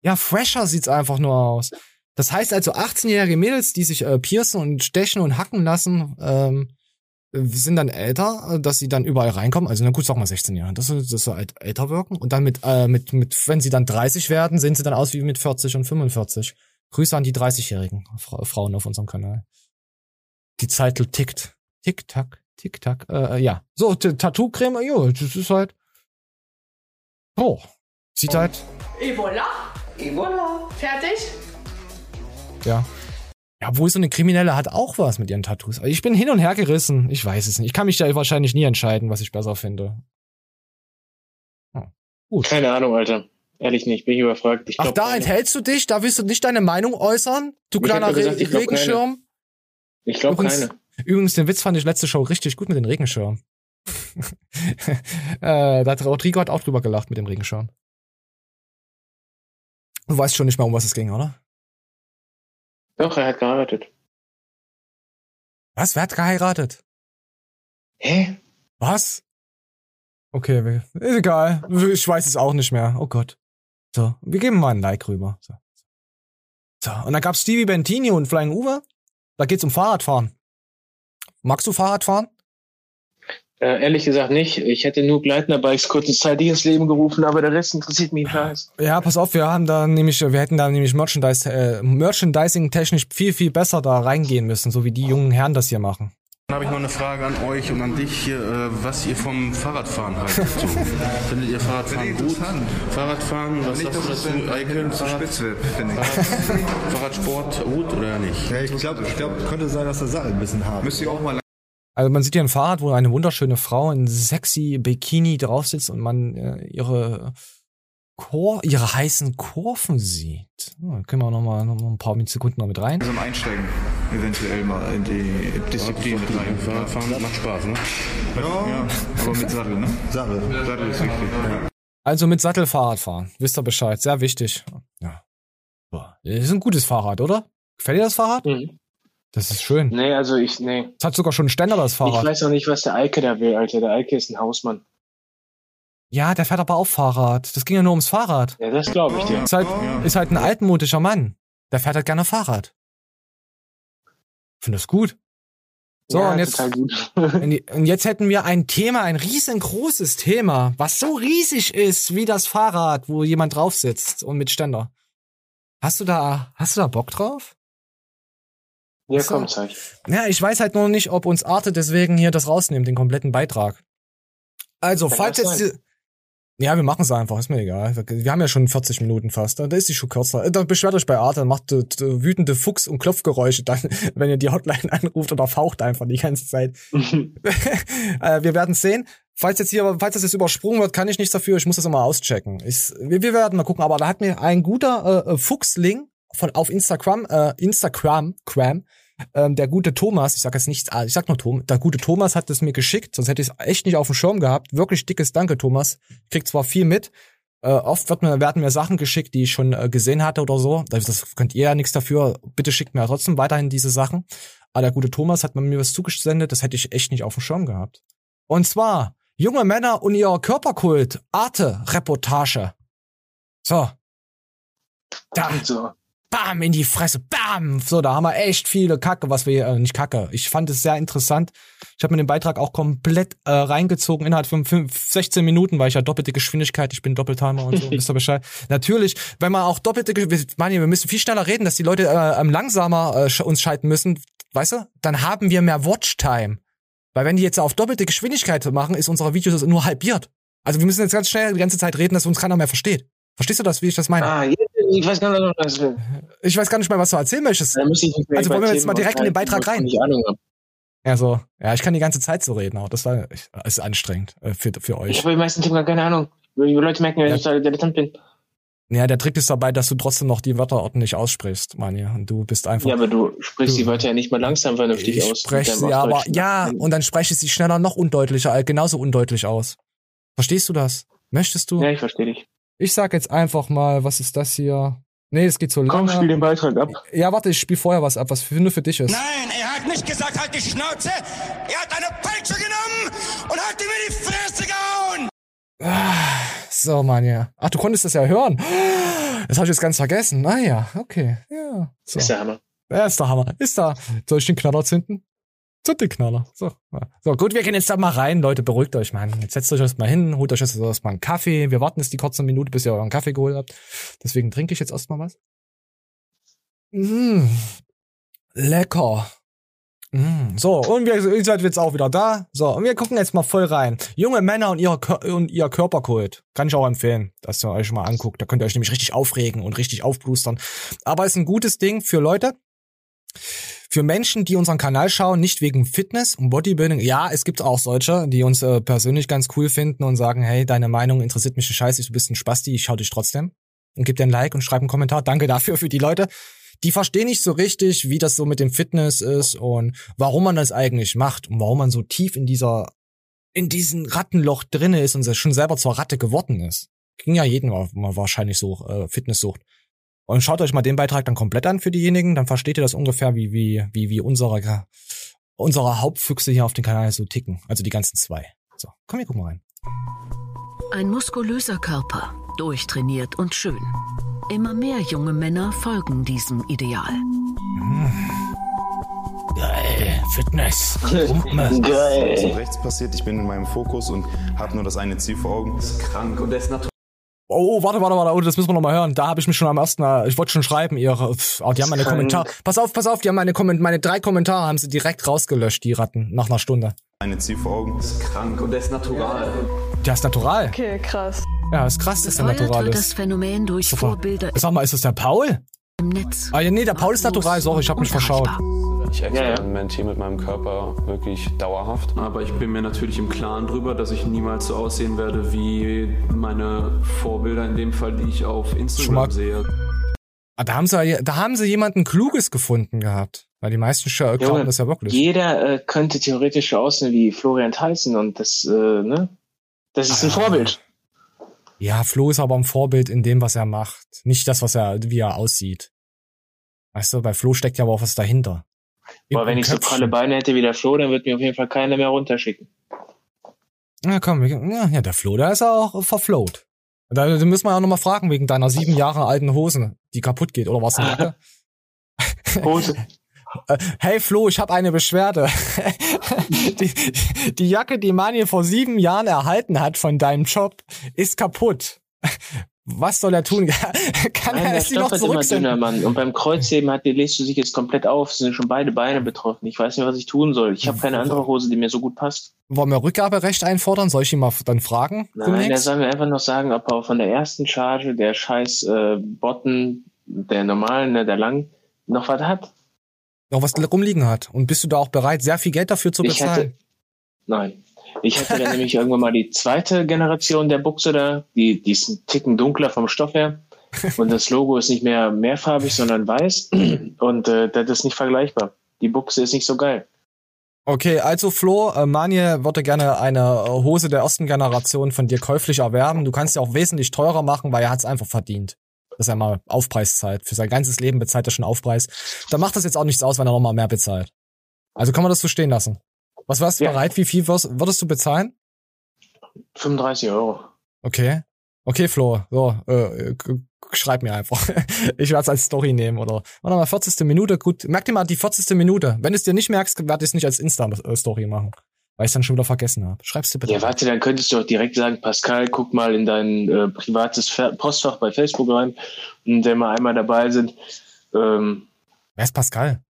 Ja, fresher sieht's einfach nur aus. Das heißt also 18-jährige Mädels, die sich äh, piercen und stechen und hacken lassen, ähm, äh, sind dann älter, dass sie dann überall reinkommen. Also na gut, sag mal 16 Jahre. Das ist, das ist halt älter wirken. Und dann mit, äh, mit, mit, wenn sie dann 30 werden, sehen sie dann aus wie mit 40 und 45. Grüße an die 30-jährigen Fra Frauen auf unserem Kanal. Die Zeit tickt. Tick, tack, tick, tack. Äh, ja. So, Tattoo-Creme, ja, das ist halt. Oh. Sieht halt, Et voilà. Et voilà. Fertig? Ja. Ja, wohl so eine Kriminelle hat auch was mit ihren Tattoos. Ich bin hin und her gerissen. Ich weiß es nicht. Ich kann mich da wahrscheinlich nie entscheiden, was ich besser finde. Keine Ahnung, Alter. Ehrlich nicht, bin ich überfragt. Ich Ach, da keine. enthältst du dich? Da willst du nicht deine Meinung äußern? Du Ich kleiner gesagt, Re Regenschirm? Ich glaube keine. Übrigens, den Witz fand ich letzte Show richtig gut mit den Regenschirm. äh, da hat Rodrigo hat auch drüber gelacht mit dem Regenschirm. Du weißt schon nicht mehr, um was es ging, oder? Doch, er hat geheiratet. Was? Wer hat geheiratet? Hä? Was? Okay, ist egal. Ich weiß es auch nicht mehr. Oh Gott. So, wir geben mal ein Like rüber. So, so und dann gab's Stevie Bentini und Flying Uwe. Da geht's um Fahrradfahren. Magst du Fahrradfahren? Äh, ehrlich gesagt nicht. Ich hätte nur Gleitner-Bikes kurzzeitig ins Leben gerufen, aber der Rest interessiert mich nicht. Ja, pass auf, wir haben da nämlich, wir hätten da nämlich Merchandise, äh, Merchandising-technisch viel, viel besser da reingehen müssen, so wie die jungen Herren das hier machen. Dann habe ich noch eine Frage an euch und an dich hier, äh, was ihr vom Fahrradfahren haltet. So. Findet ihr Fahrradfahren gut? Fahrradfahren, was Nicht, sagst du dazu, zu spitz wird, finde ich. Fahrrad, Fahrradsport gut oder nicht? Ja, ich glaube, ich glaub, könnte sein, dass der Sattel ein bisschen hart Müsst ihr auch mal Also man sieht hier ein Fahrrad, wo eine wunderschöne Frau in sexy Bikini drauf sitzt und man äh, ihre Kur ihre heißen Kurven sieht. Ja, können wir noch mal, noch mal ein paar Sekunden noch mit rein. zum Einsteigen eventuell mal in die Disziplin mit rein. Fahrradfahren macht Spaß, ne? Ja, ja, aber mit Sattel, ne? Sattel. Sattel ist wichtig. Ja. Also mit Sattel Fahrrad fahren. Wisst ihr Bescheid? Sehr wichtig. Ja. Boah, Das ist ein gutes Fahrrad, oder? Gefällt dir das Fahrrad? Mhm. Das ist schön. Nee, also ich, nee. Es hat sogar schon einen Ständer, das Ich Fahrrad. weiß auch nicht, was der Eike da will, Alter. Der Eike ist ein Hausmann. Ja, der fährt aber auch Fahrrad. Das ging ja nur ums Fahrrad. Ja, das glaube ich dir. Ist halt, ist halt ein altmodischer Mann. Der fährt halt gerne Fahrrad. Finde das gut. So, Ja, und jetzt, und jetzt hätten wir ein Thema, ein riesengroßes Thema, was so riesig ist wie das Fahrrad, wo jemand drauf sitzt und mit Ständer. Hast du da, hast du da Bock drauf? Ja, So. komm, zeig. Ja, ich weiß halt nur nicht, ob uns Arte deswegen hier das rausnimmt, den kompletten Beitrag. Also, Kann falls jetzt. die- Ja, wir machen es einfach, ist mir egal. Wir haben ja schon 40 Minuten fast. Da ist die schon kürzer. Da beschwert euch bei Arte, macht äh, äh, wütende Fuchs- und Klopfgeräusche dann, wenn ihr die Hotline anruft oder faucht einfach die ganze Zeit. äh, wir werden sehen. Falls jetzt hier, falls das jetzt übersprungen wird, kann ich nichts dafür. Ich muss das immer auschecken. Ich, wir, wir werden mal gucken. Aber da hat mir ein guter äh, äh, Fuchsling von auf Instagram, äh, Instagram, Cram, ähm, der gute Thomas, ich sag jetzt nicht, ah, ich sag nur Tom, der gute Thomas hat es mir geschickt, sonst hätte ich es echt nicht auf dem Schirm gehabt. Wirklich dickes Danke, Thomas. Ich krieg zwar viel mit, äh, oft wird mir, werden mir Sachen geschickt, die ich schon äh, gesehen hatte oder so. Das, das könnt ihr ja nichts dafür. Bitte schickt mir trotzdem weiterhin diese Sachen. Aber der gute Thomas hat mir was zugesendet, das hätte ich echt nicht auf dem Schirm gehabt. Und zwar junge Männer und ihr Körperkult, Arte-Reportage. So. Da. So. Bam, in die Fresse, bam. So, da haben wir echt viele Kacke, was wir, äh, nicht Kacke. Ich fand es sehr interessant. Ich habe mir den Beitrag auch komplett äh, reingezogen innerhalb von fünf, 16 Minuten, weil ich ja doppelte Geschwindigkeit, ich bin Doppeltimer und so, wisst ihr Bescheid. Natürlich, wenn man auch doppelte, Gesch- wir- müssen viel schneller reden, dass die Leute äh, ähm, langsamer äh, uns schalten müssen, weißt du? Dann haben wir mehr Watchtime. Weil wenn die jetzt auf doppelte Geschwindigkeit machen, ist unsere Videos nur halbiert. Also wir müssen jetzt ganz schnell die ganze Zeit reden, dass uns keiner mehr versteht. Verstehst du das, wie ich das meine? Ah, jetzt, ich weiß gar nicht, was will. Ich weiß gar nicht mehr, was du erzählen möchtest. Ich Also wollen wir jetzt mal direkt in den Beitrag rein? Ich. Also, ja, ich kann die ganze Zeit so reden, aber das war, ich, ist anstrengend äh, für, für Ich euch. habe die meisten Themen gar keine Ahnung. Die Leute merken, wenn Ja. ich da Dilettant bin. Ja, der Trick ist dabei, dass du trotzdem noch die Wörter ordentlich aussprichst, Manja. Und du bist einfach. Ja, aber du sprichst Du- die Wörter ja nicht mal langsam vernünftig ich aus. spreche mit sie deinem aber, ja, und dann spreche ich sie schneller noch undeutlicher, äh, genauso undeutlich aus. Verstehst du das? Möchtest du? Ja, ich verstehe dich. Ich sag jetzt einfach mal, was ist das hier? Nee, es geht so Komm, spiel lange. den Beitrag ab. Ja, warte, ich spiel vorher was ab, was für, nur für dich ist. Nein, er hat nicht gesagt, halt die Schnauze. Er hat eine Peitsche genommen und hat ihm in die Fresse gehauen. Ah, So, Manja. Ach, du konntest das ja hören. Das habe ich jetzt ganz vergessen. Naja, okay. Ja. So. Ist der Hammer. Ja, ist der Hammer. Ist da. Soll ich den Knaller zünden? Zünd den Knaller. So. So, gut, wir gehen jetzt da mal rein. Leute, beruhigt euch, Mann. Jetzt setzt euch erstmal hin, holt euch jetzt erstmal einen Kaffee. Wir warten jetzt die kurze Minute, bis ihr euren Kaffee geholt habt. Deswegen trinke ich jetzt erstmal was. Mm. Lecker. Mm. So, und wir, ihr seid jetzt auch wieder da. So, und wir gucken jetzt mal voll rein. Junge Männer und ihr, und ihr Körperkult. Kann ich auch empfehlen, dass ihr euch mal anguckt. Da könnt ihr euch nämlich richtig aufregen und richtig aufblustern. Aber ist ein gutes Ding für Leute, für Menschen, die unseren Kanal schauen, nicht wegen Fitness und Bodybuilding. Ja, es gibt auch solche, die uns äh, persönlich ganz cool finden und sagen, hey, deine Meinung interessiert mich ein Scheiß, du bist ein Spasti, ich schau dich trotzdem. Und gib dir ein Like und schreib einen Kommentar. Danke dafür für die Leute. Die verstehen nicht so richtig, wie das so mit dem Fitness ist und warum man das eigentlich macht und warum man so tief in dieser, in diesem Rattenloch drinne ist und schon selber zur Ratte geworden ist. Ging ja jedem wahrscheinlich so, äh, Fitnesssucht. Und schaut euch mal den Beitrag dann komplett an für diejenigen, dann versteht ihr das ungefähr, wie, wie, wie, wie unsere, unsere Hauptfüchse hier auf dem Kanal so ticken. Also die ganzen zwei. So, komm, wir gucken mal rein. Ein muskulöser Körper, durchtrainiert und schön. Immer mehr junge Männer folgen diesem Ideal. Geil, Fitness. Was so rechts passiert, ich bin in meinem Fokus und habe nur das eine Ziel vor Augen. Das ist krank und der ist natürlich. Oh, oh, warte, warte, warte, oh, das müssen wir noch mal hören. Da habe ich mich schon am ersten, äh, ich wollte schon schreiben, ihre, pff, oh, die haben meine. Kommentare. Pass auf, pass auf, die haben meine Komment meine drei Kommentare haben sie direkt rausgelöscht, die Ratten, nach einer Stunde. Eine Ziel vor Augen. Das ist krank und der ist natural. Der ist natural. Okay, krass. Ja, ist krass, dass der natural wird das ist. Phänomen durch. Vorbilder Sag mal, ist das der Paul? im Netz. Ah ja, nee, der Paul ist natural, sorry, ich habe mich verschaut. Ich experimentiere mit meinem Körper wirklich dauerhaft. Aber ich bin mir natürlich im Klaren drüber, dass ich niemals so aussehen werde wie meine Vorbilder, in dem Fall, die ich auf Instagram sehe. Ah, da haben sie, da haben sie jemanden Kluges gefunden gehabt. Weil die meisten Sch- glauben Junge, das ja wirklich. Jeder äh, könnte theoretisch so aussehen wie Florian Tyson und das, äh, ne? Das ist ein Ah. Vorbild. Ja, Flo ist aber ein Vorbild in dem, was er macht. Nicht das, was er, wie er aussieht. Weißt du, bei Flo steckt ja aber auch was dahinter. Aber wenn ich so pralle Beine hätte wie der Flo, dann wird mir auf jeden Fall keiner mehr runterschicken. Ja, komm, ja, der Flo, der ist ja auch verfloat. Da, müssen wir ja noch mal fragen, wegen deiner sieben Jahre alten Hose, die kaputt geht, oder was? Hose. Äh, Hey Flo, ich habe eine Beschwerde. die, die Jacke, die Mani vor sieben Jahren erhalten hat von deinem Job, ist kaputt. Was soll er tun? Kann Nein, er es noch wird immer dünner, zurücksenden? Mann. Und beim Kreuzheben hat die lässt du sich jetzt komplett auf. Es sind schon beide Beine betroffen. Ich weiß nicht, was ich tun soll. Ich habe keine andere Hose, die mir so gut passt. Wollen wir Rückgaberecht einfordern? Soll ich ihn mal dann fragen? Nein, der demnächst? soll mir einfach noch sagen, ob er von der ersten Charge, der scheiß äh, Botten, der normalen, ne, der lang, noch was hat. noch was rumliegen hat. Und bist du da auch bereit, sehr viel Geld dafür zu Ich bezahlen? hatte, nein. Ich hatte dann nämlich irgendwann mal die zweite Generation der Buchse da. Die, die ist ein Ticken dunkler vom Stoff her. Und das Logo ist nicht mehr mehrfarbig, sondern weiß. Und äh, das ist nicht vergleichbar. Die Buchse ist nicht so geil. Okay, also Flo, äh, Manje würde gerne eine äh, Hose der ersten Generation von dir käuflich erwerben. Du kannst sie auch wesentlich teurer machen, weil er hat es einfach verdient. Dass er mal Aufpreis zahlt. Für sein ganzes Leben bezahlt er schon Aufpreis. Da macht das jetzt auch nichts aus, wenn er nochmal mehr bezahlt. Also kann man das so stehen lassen. Was wärst du Ja. bereit? Wie viel würdest du bezahlen? 35 Euro. Okay. Okay, Flo, so, äh, schreib mir einfach. ich werde es als Story nehmen oder warte mal, 40. Minute, gut. Merk dir mal die 40. Minute. Wenn du es dir nicht merkst, werde ich es nicht als Insta-Story machen. Weil ich dann schon wieder vergessen habe. Schreibst du bitte. Ja, warte, dann könntest du auch direkt sagen, Pascal, guck mal in dein äh, privates Postfach bei Facebook rein. Und wenn wir einmal dabei sind, ähm, Wer ist Pascal?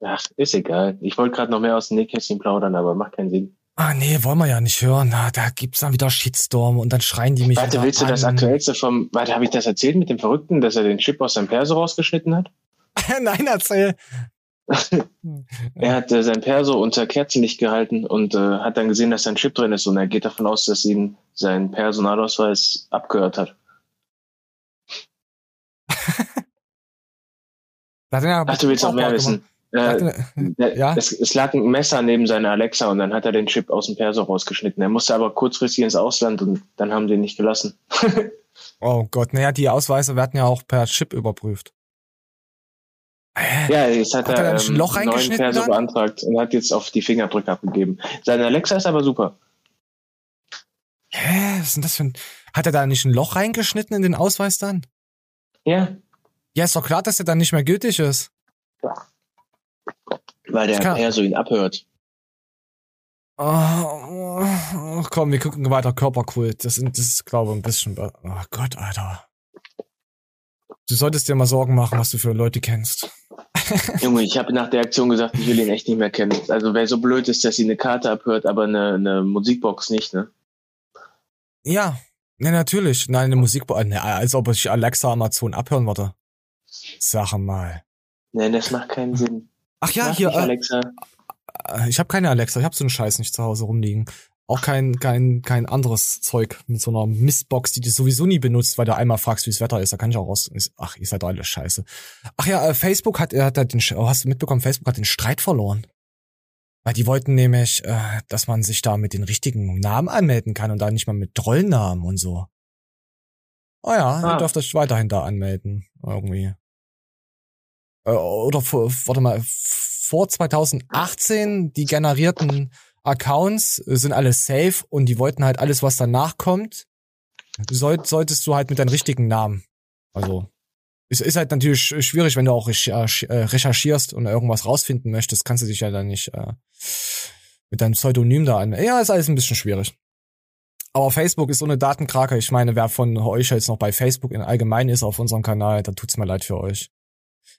Ach, ist egal. Ich wollte gerade noch mehr aus dem Nähkästchen plaudern, aber macht keinen Sinn. Ah, nee, wollen wir ja nicht hören. Na, da gibt's dann wieder Shitstorm und dann schreien die mich Warte, willst du das an. aktuellste vom, warte, habe ich das erzählt mit dem Verrückten, dass er den Chip aus seinem Perso rausgeschnitten hat? Nein, erzähl. Er hat äh, sein Perso unter Kerzenlicht gehalten und äh, hat dann gesehen, dass sein Chip drin ist und er geht davon aus, dass ihn sein Personalausweis abgehört hat. Ach, du willst noch mehr auch wissen. Äh, der, es, es lag ein Messer neben seiner Alexa und dann hat er den Chip aus dem Perso rausgeschnitten. Er musste aber kurzfristig ins Ausland und dann haben die ihn nicht gelassen. Oh Gott, naja, die Ausweise werden ja auch per Chip überprüft. Ja, jetzt hat, Hat er er, nicht ein ähm, Loch einen neuen reingeschnitten Perso dann? beantragt und hat jetzt auf die Fingerabdrücke abgegeben. Seine Alexa ist aber super. Hä, was ist denn das für ein... Hat er da nicht ein Loch reingeschnitten in den Ausweis dann? Ja. Ja, ist doch klar, dass er dann nicht mehr gültig ist. Weil der kann- Perso ihn abhört. Oh, oh, komm, wir gucken weiter Körperkult. Das, das ist, glaube ich, ein bisschen... Oh Gott, Alter. Du solltest dir mal Sorgen machen, was du für Leute kennst. Junge, ich habe nach der Aktion gesagt, ich will ihn echt nicht mehr kennen. Also wer so blöd ist, dass sie eine Karte abhört, aber eine, eine Musikbox nicht, ne? Ja, ne, natürlich. Nein, eine Musik... Ne, als ob ich Alexa Amazon abhören würde. Sag mal. Nein, das macht keinen Sinn. Ach ja, Mach hier... Äh, Alexa. äh, ich habe keine Alexa, ich habe so einen Scheiß nicht zu Hause rumliegen. Auch kein, kein, kein anderes Zeug mit so einer Mistbox, die du sowieso nie benutzt, weil du einmal fragst, wie das Wetter ist. Da kann ich auch raus. Ach, ihr seid doch alle scheiße. Ach ja, äh, Facebook hat, er hat den, oh, hast du mitbekommen, Facebook hat den Streit verloren. Weil die wollten nämlich, äh, dass man sich da mit den richtigen Namen anmelden kann und da nicht mal mit Trollnamen und so. Oh ja, Ah. ihr dürft euch weiterhin da anmelden. Irgendwie. Äh, oder vor, warte mal, vor 2018, die generierten Accounts sind alle safe und die wollten halt alles, was danach kommt, soll, solltest du halt mit deinem richtigen Namen. Also, es ist halt natürlich sch- schwierig, wenn du auch äh, recherchierst und irgendwas rausfinden möchtest, kannst du dich ja dann nicht äh, mit deinem Pseudonym da an. Ja, ist alles ein bisschen schwierig. Aber Facebook ist so eine Datenkrake. Ich meine, wer von euch jetzt noch bei Facebook in allgemein ist auf unserem Kanal, da tut's mir leid für euch.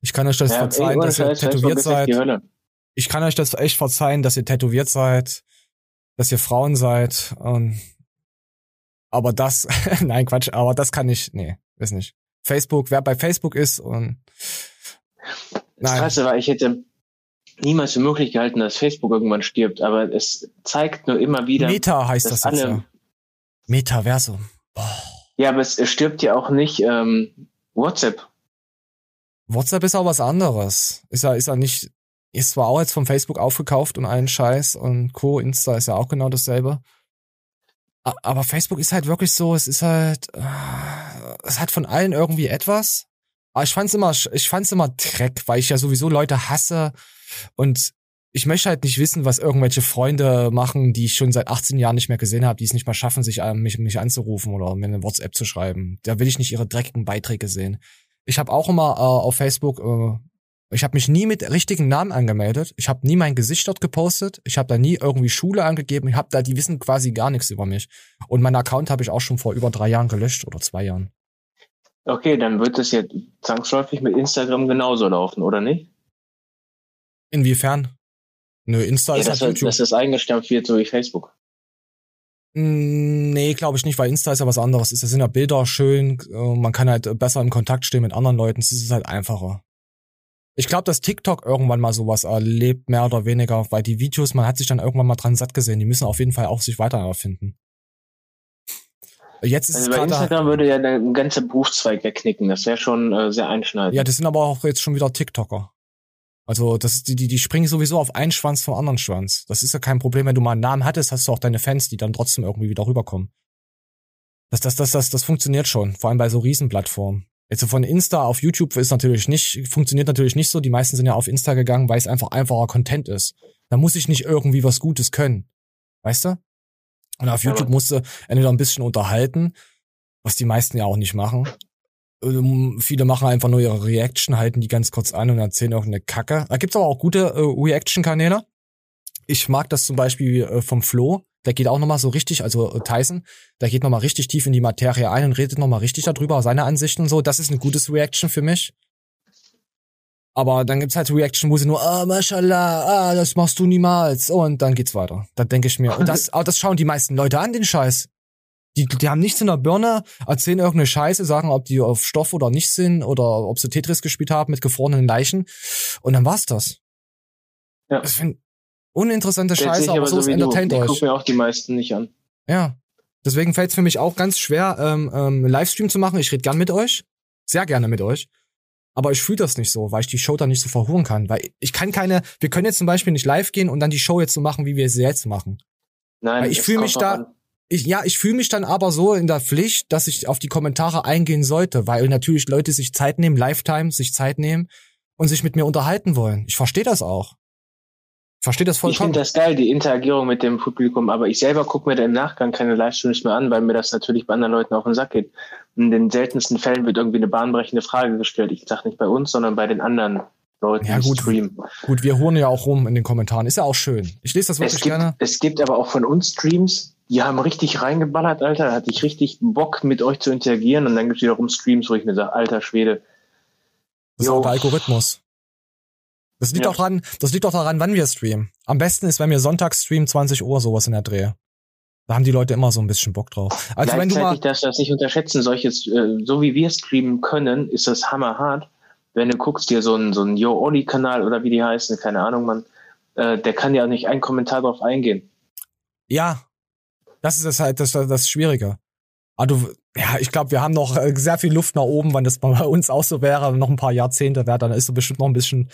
Ich kann euch das Ja, ey, verzeihen, ohne dass ihr tätowiert seid. Ich kann euch das echt verzeihen, dass ihr tätowiert seid, dass ihr Frauen seid. Und aber das, nein, Quatsch, aber das kann ich, nee, ist nicht. Facebook, wer bei Facebook ist und Das nein, Krasse war, ich hätte niemals für möglich gehalten, dass Facebook irgendwann stirbt, aber es zeigt nur immer wieder. Meta heißt das jetzt alle, ja. Metaversum. Ja, aber es, es stirbt ja auch nicht ähm, WhatsApp. WhatsApp ist auch was anderes. Ist ja, ist ja nicht, ist zwar auch jetzt von Facebook aufgekauft und allen Scheiß und Co. Insta ist ja auch genau dasselbe. Aber Facebook ist halt wirklich so, es ist halt, äh, es hat von allen irgendwie etwas. Aber ich fand's immer, ich fand's immer Dreck, weil ich ja sowieso Leute hasse und ich möchte halt nicht wissen, was irgendwelche Freunde machen, die ich schon seit 18 Jahren nicht mehr gesehen habe, die es nicht mal schaffen, sich mich, mich anzurufen oder mir eine WhatsApp zu schreiben. Da will ich nicht ihre dreckigen Beiträge sehen. Ich habe auch immer äh, auf Facebook, äh, ich habe mich nie mit richtigen Namen angemeldet. Ich habe nie mein Gesicht dort gepostet. Ich habe da nie irgendwie Schule angegeben. Ich habe da, die wissen quasi gar nichts über mich. Und meinen Account habe ich auch schon vor über drei Jahren gelöscht oder zwei Jahren. Okay, dann wird es jetzt zwangsläufig mit Instagram genauso laufen, oder nicht? Inwiefern? Nö, Insta Ja, ist dass, halt YouTube. dass das eingestampft wird, so wie Facebook. Mm, Nee, glaube ich nicht, weil Insta ist ja was anderes. Es sind ja Bilder schön, äh, man kann halt besser im Kontakt stehen mit anderen Leuten, es ist halt einfacher. Ich glaube, dass TikTok irgendwann mal sowas erlebt, mehr oder weniger, weil die Videos, man hat sich dann irgendwann mal dran satt gesehen, die müssen auf jeden Fall auch sich weiter erfinden. Jetzt ist Also bei Instagram würde ja der ganze Berufszweig wegknicken. Das wäre schon äh, sehr einschneidend. ja, das sind aber auch jetzt schon wieder TikToker. Also das, die, die, springen sowieso auf einen Schwanz vom anderen Schwanz. Das ist ja kein Problem, wenn du mal einen Namen hattest, hast du auch deine Fans, die dann trotzdem irgendwie wieder rüberkommen. Das, das, das, das, das funktioniert schon, vor allem bei so Riesenplattformen. Jetzt so von Insta auf YouTube ist natürlich nicht, funktioniert natürlich nicht so. Die meisten sind ja auf Insta gegangen, weil es einfach einfacher Content ist. Da muss ich nicht irgendwie was Gutes können. Weißt du? Und auf YouTube musst du entweder ein bisschen unterhalten, was die meisten ja auch nicht machen. Ähm, viele machen einfach nur ihre Reaction, halten die ganz kurz an und erzählen irgendeine Kacke. Da gibt's aber auch gute äh, Reaction-Kanäle. Ich mag das zum Beispiel äh, vom Flo. Der geht auch nochmal so richtig, also äh, Tyson, der geht nochmal richtig tief in die Materie ein und redet nochmal richtig darüber, seine Ansichten und so. Das ist ein gutes Reaction für mich. Aber dann gibt's halt Reaction, wo sie nur, ah, mashallah, ah, das machst du niemals. Und dann geht's weiter. Da denke ich mir, und das, aber das schauen die meisten Leute an, den Scheiß. Die, die haben nichts in der Birne, erzählen irgendeine Scheiße, sagen, ob die auf Stoff oder nicht sind oder ob sie Tetris gespielt haben mit gefrorenen Leichen. Und dann war's das. Ja. Das sind uninteressante Stellt Scheiße, aber so so du. entertaint euch. gucken mir auch die meisten nicht an. Ja. Deswegen fällt es für mich auch ganz schwer, ähm, ähm, Livestream zu machen. Ich rede gern mit euch. Sehr gerne mit euch. Aber ich fühle das nicht so, weil ich die Show dann nicht so verhuren kann. Weil ich kann keine, wir können jetzt zum Beispiel nicht live gehen und dann die Show jetzt so machen, wie wir sie jetzt machen. Nein, Weil ich fühle mich da, an. Ich, ja, ich fühle mich dann aber so in der Pflicht, dass ich auf die Kommentare eingehen sollte, weil natürlich Leute sich Zeit nehmen, Lifetime, sich Zeit nehmen und sich mit mir unterhalten wollen. Ich verstehe das auch. Ich verstehe das Ich vollkommen. finde das geil, die Interagierung mit dem Publikum, aber ich selber gucke mir da im Nachgang keine Livestreams mehr an, weil mir das natürlich bei anderen Leuten auf den Sack geht. In den seltensten Fällen wird irgendwie eine bahnbrechende Frage gestellt. Ich sage nicht bei uns, sondern bei den anderen Leuten, Ja, die gut. streamen. Gut, wir huren ja auch rum in den Kommentaren. Ist ja auch schön. Ich lese das wirklich Es gibt, gerne. es gibt aber auch von uns Streams, die haben richtig reingeballert, Alter. Da hatte ich richtig Bock, mit euch zu interagieren. Und dann gibt es wiederum Streams, wo ich mir sage, alter Schwede, Das ist auch der Algorithmus. Das liegt Ja. auch dran, das liegt auch daran, wann wir streamen. Am besten ist, wenn wir sonntags streamen, 20 Uhr, sowas in der Dreh. Da haben die Leute immer so ein bisschen Bock drauf. Also wenn du mal, darfst du das nicht unterschätzen. Solches, äh, so wie wir streamen können, ist das hammerhart. Wenn du guckst dir so einen so einen Yo Olli Kanal oder wie die heißen, keine Ahnung, man, äh, der kann ja nicht einen Kommentar drauf eingehen. ja, das ist das halt das, das Schwierige. Aber du, ja, ich glaube, wir haben noch äh, sehr viel Luft nach oben, wenn das bei uns auch so wäre, noch ein paar Jahrzehnte wäre, dann ist so bestimmt noch ein bisschen.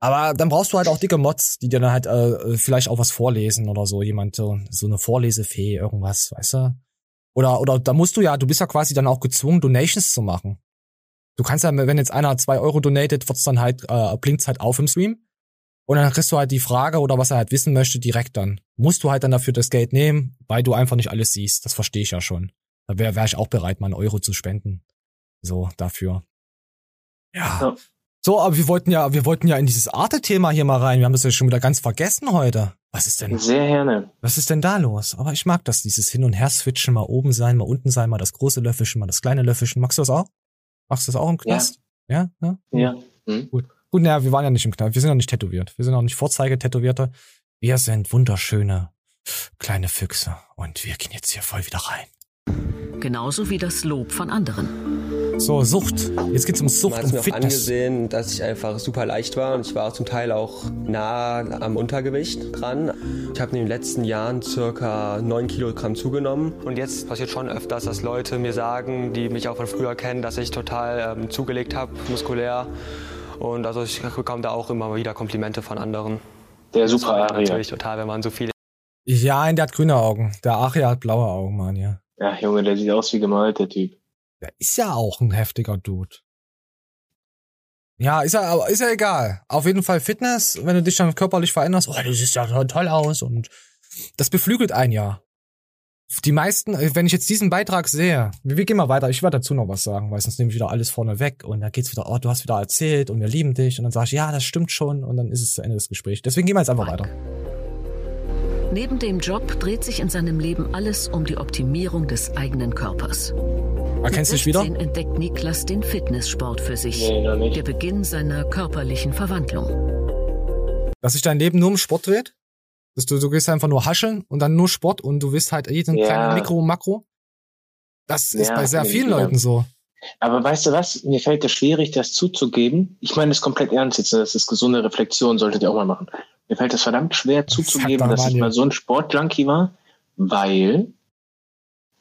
Aber dann brauchst du halt auch dicke Mods, die dir dann halt äh, vielleicht auch was vorlesen oder so, jemand so, so eine Vorlesefee, irgendwas, weißt du? Oder oder da musst du ja, du bist ja quasi dann auch gezwungen, Donations zu machen. Du kannst ja, wenn jetzt einer zwei Euro donatet, wird's dann halt, äh, blinkt's halt auf im Stream. Und dann kriegst du halt die Frage oder was er halt wissen möchte direkt dann. Musst du halt dann dafür das Geld nehmen, weil du einfach nicht alles siehst. Das verstehe ich ja schon. Da wäre wär ich auch bereit, mal einen Euro zu spenden. So, dafür. Ja. Ja. So, aber wir wollten ja, wir wollten ja in dieses Arte-Thema hier mal rein. Wir haben das ja schon wieder ganz vergessen heute. Was ist denn? Sehr gerne. Was ist denn da los? Aber ich mag das, dieses Hin- und Her-Switchen, mal oben sein, mal unten sein, mal das große Löffelchen, mal das kleine Löffelchen. Magst du das auch? Magst du das auch im Knast? Ja? Ja? Ja. Hm. Gut. Gut, naja, wir waren ja nicht im Knast. Wir sind ja nicht tätowiert. Wir sind auch nicht Vorzeigetätowierte. Wir sind wunderschöne kleine Füchse. Und wir gehen jetzt hier voll wieder rein. Genauso wie das Lob von anderen. So, Sucht. Jetzt geht's um Sucht Man hat und mir auch Fitness. angesehen, dass ich einfach super leicht war und ich war zum Teil auch nah am Untergewicht dran. Ich habe in den letzten Jahren circa 9 Kilogramm zugenommen. Und jetzt passiert schon öfters, dass Leute mir sagen, die mich auch von früher kennen, dass ich total ähm, zugelegt habe, muskulär. Und also ich bekomme da auch immer wieder Komplimente von anderen. Der Das super freut Aria. Natürlich total, wenn man so viele Ja, der hat grüne Augen. Der Aria hat blaue Augen, Mann, ja. Ja, Junge, der sieht aus wie gemalt, der Typ. Der ist ja auch ein heftiger Dude. Ja, ist ja, aber ist ja egal. Auf jeden Fall Fitness, wenn du dich dann körperlich veränderst, oh, du siehst ja toll- toll aus und das beflügelt ein ja. Die meisten, äh, wenn ich jetzt diesen Beitrag sehe, wir, gehen mal weiter, ich werde dazu noch was sagen, weil sonst nehme ich wieder alles vorne weg und dann geht's wieder, oh, du hast wieder erzählt und wir lieben dich und dann sage ich, ja, das stimmt schon und dann ist es zu Ende des Gesprächs. Deswegen gehen wir jetzt einfach weiter. Neben dem Job dreht sich in seinem Leben alles um die Optimierung des eigenen Körpers. Erkennst du Mit dich wieder? 16 entdeckt Niklas den Fitnesssport für sich. Nee, noch nicht. Der Beginn seiner körperlichen Verwandlung. Dass sich dein Leben nur um Sport dreht? Dass du, du gehst einfach nur hascheln und dann nur Sport und du willst halt jeden Ja. kleinen Mikro Makro? Das ist Ja, bei sehr vielen ja. Leuten so. Aber weißt du was? Mir fällt es schwierig, das zuzugeben. Ich meine das komplett ernst jetzt. Das ist gesunde Reflexion, solltet ihr auch mal machen. Mir fällt es verdammt schwer zuzugeben, dass ich mal so ein Sportjunkie war, weil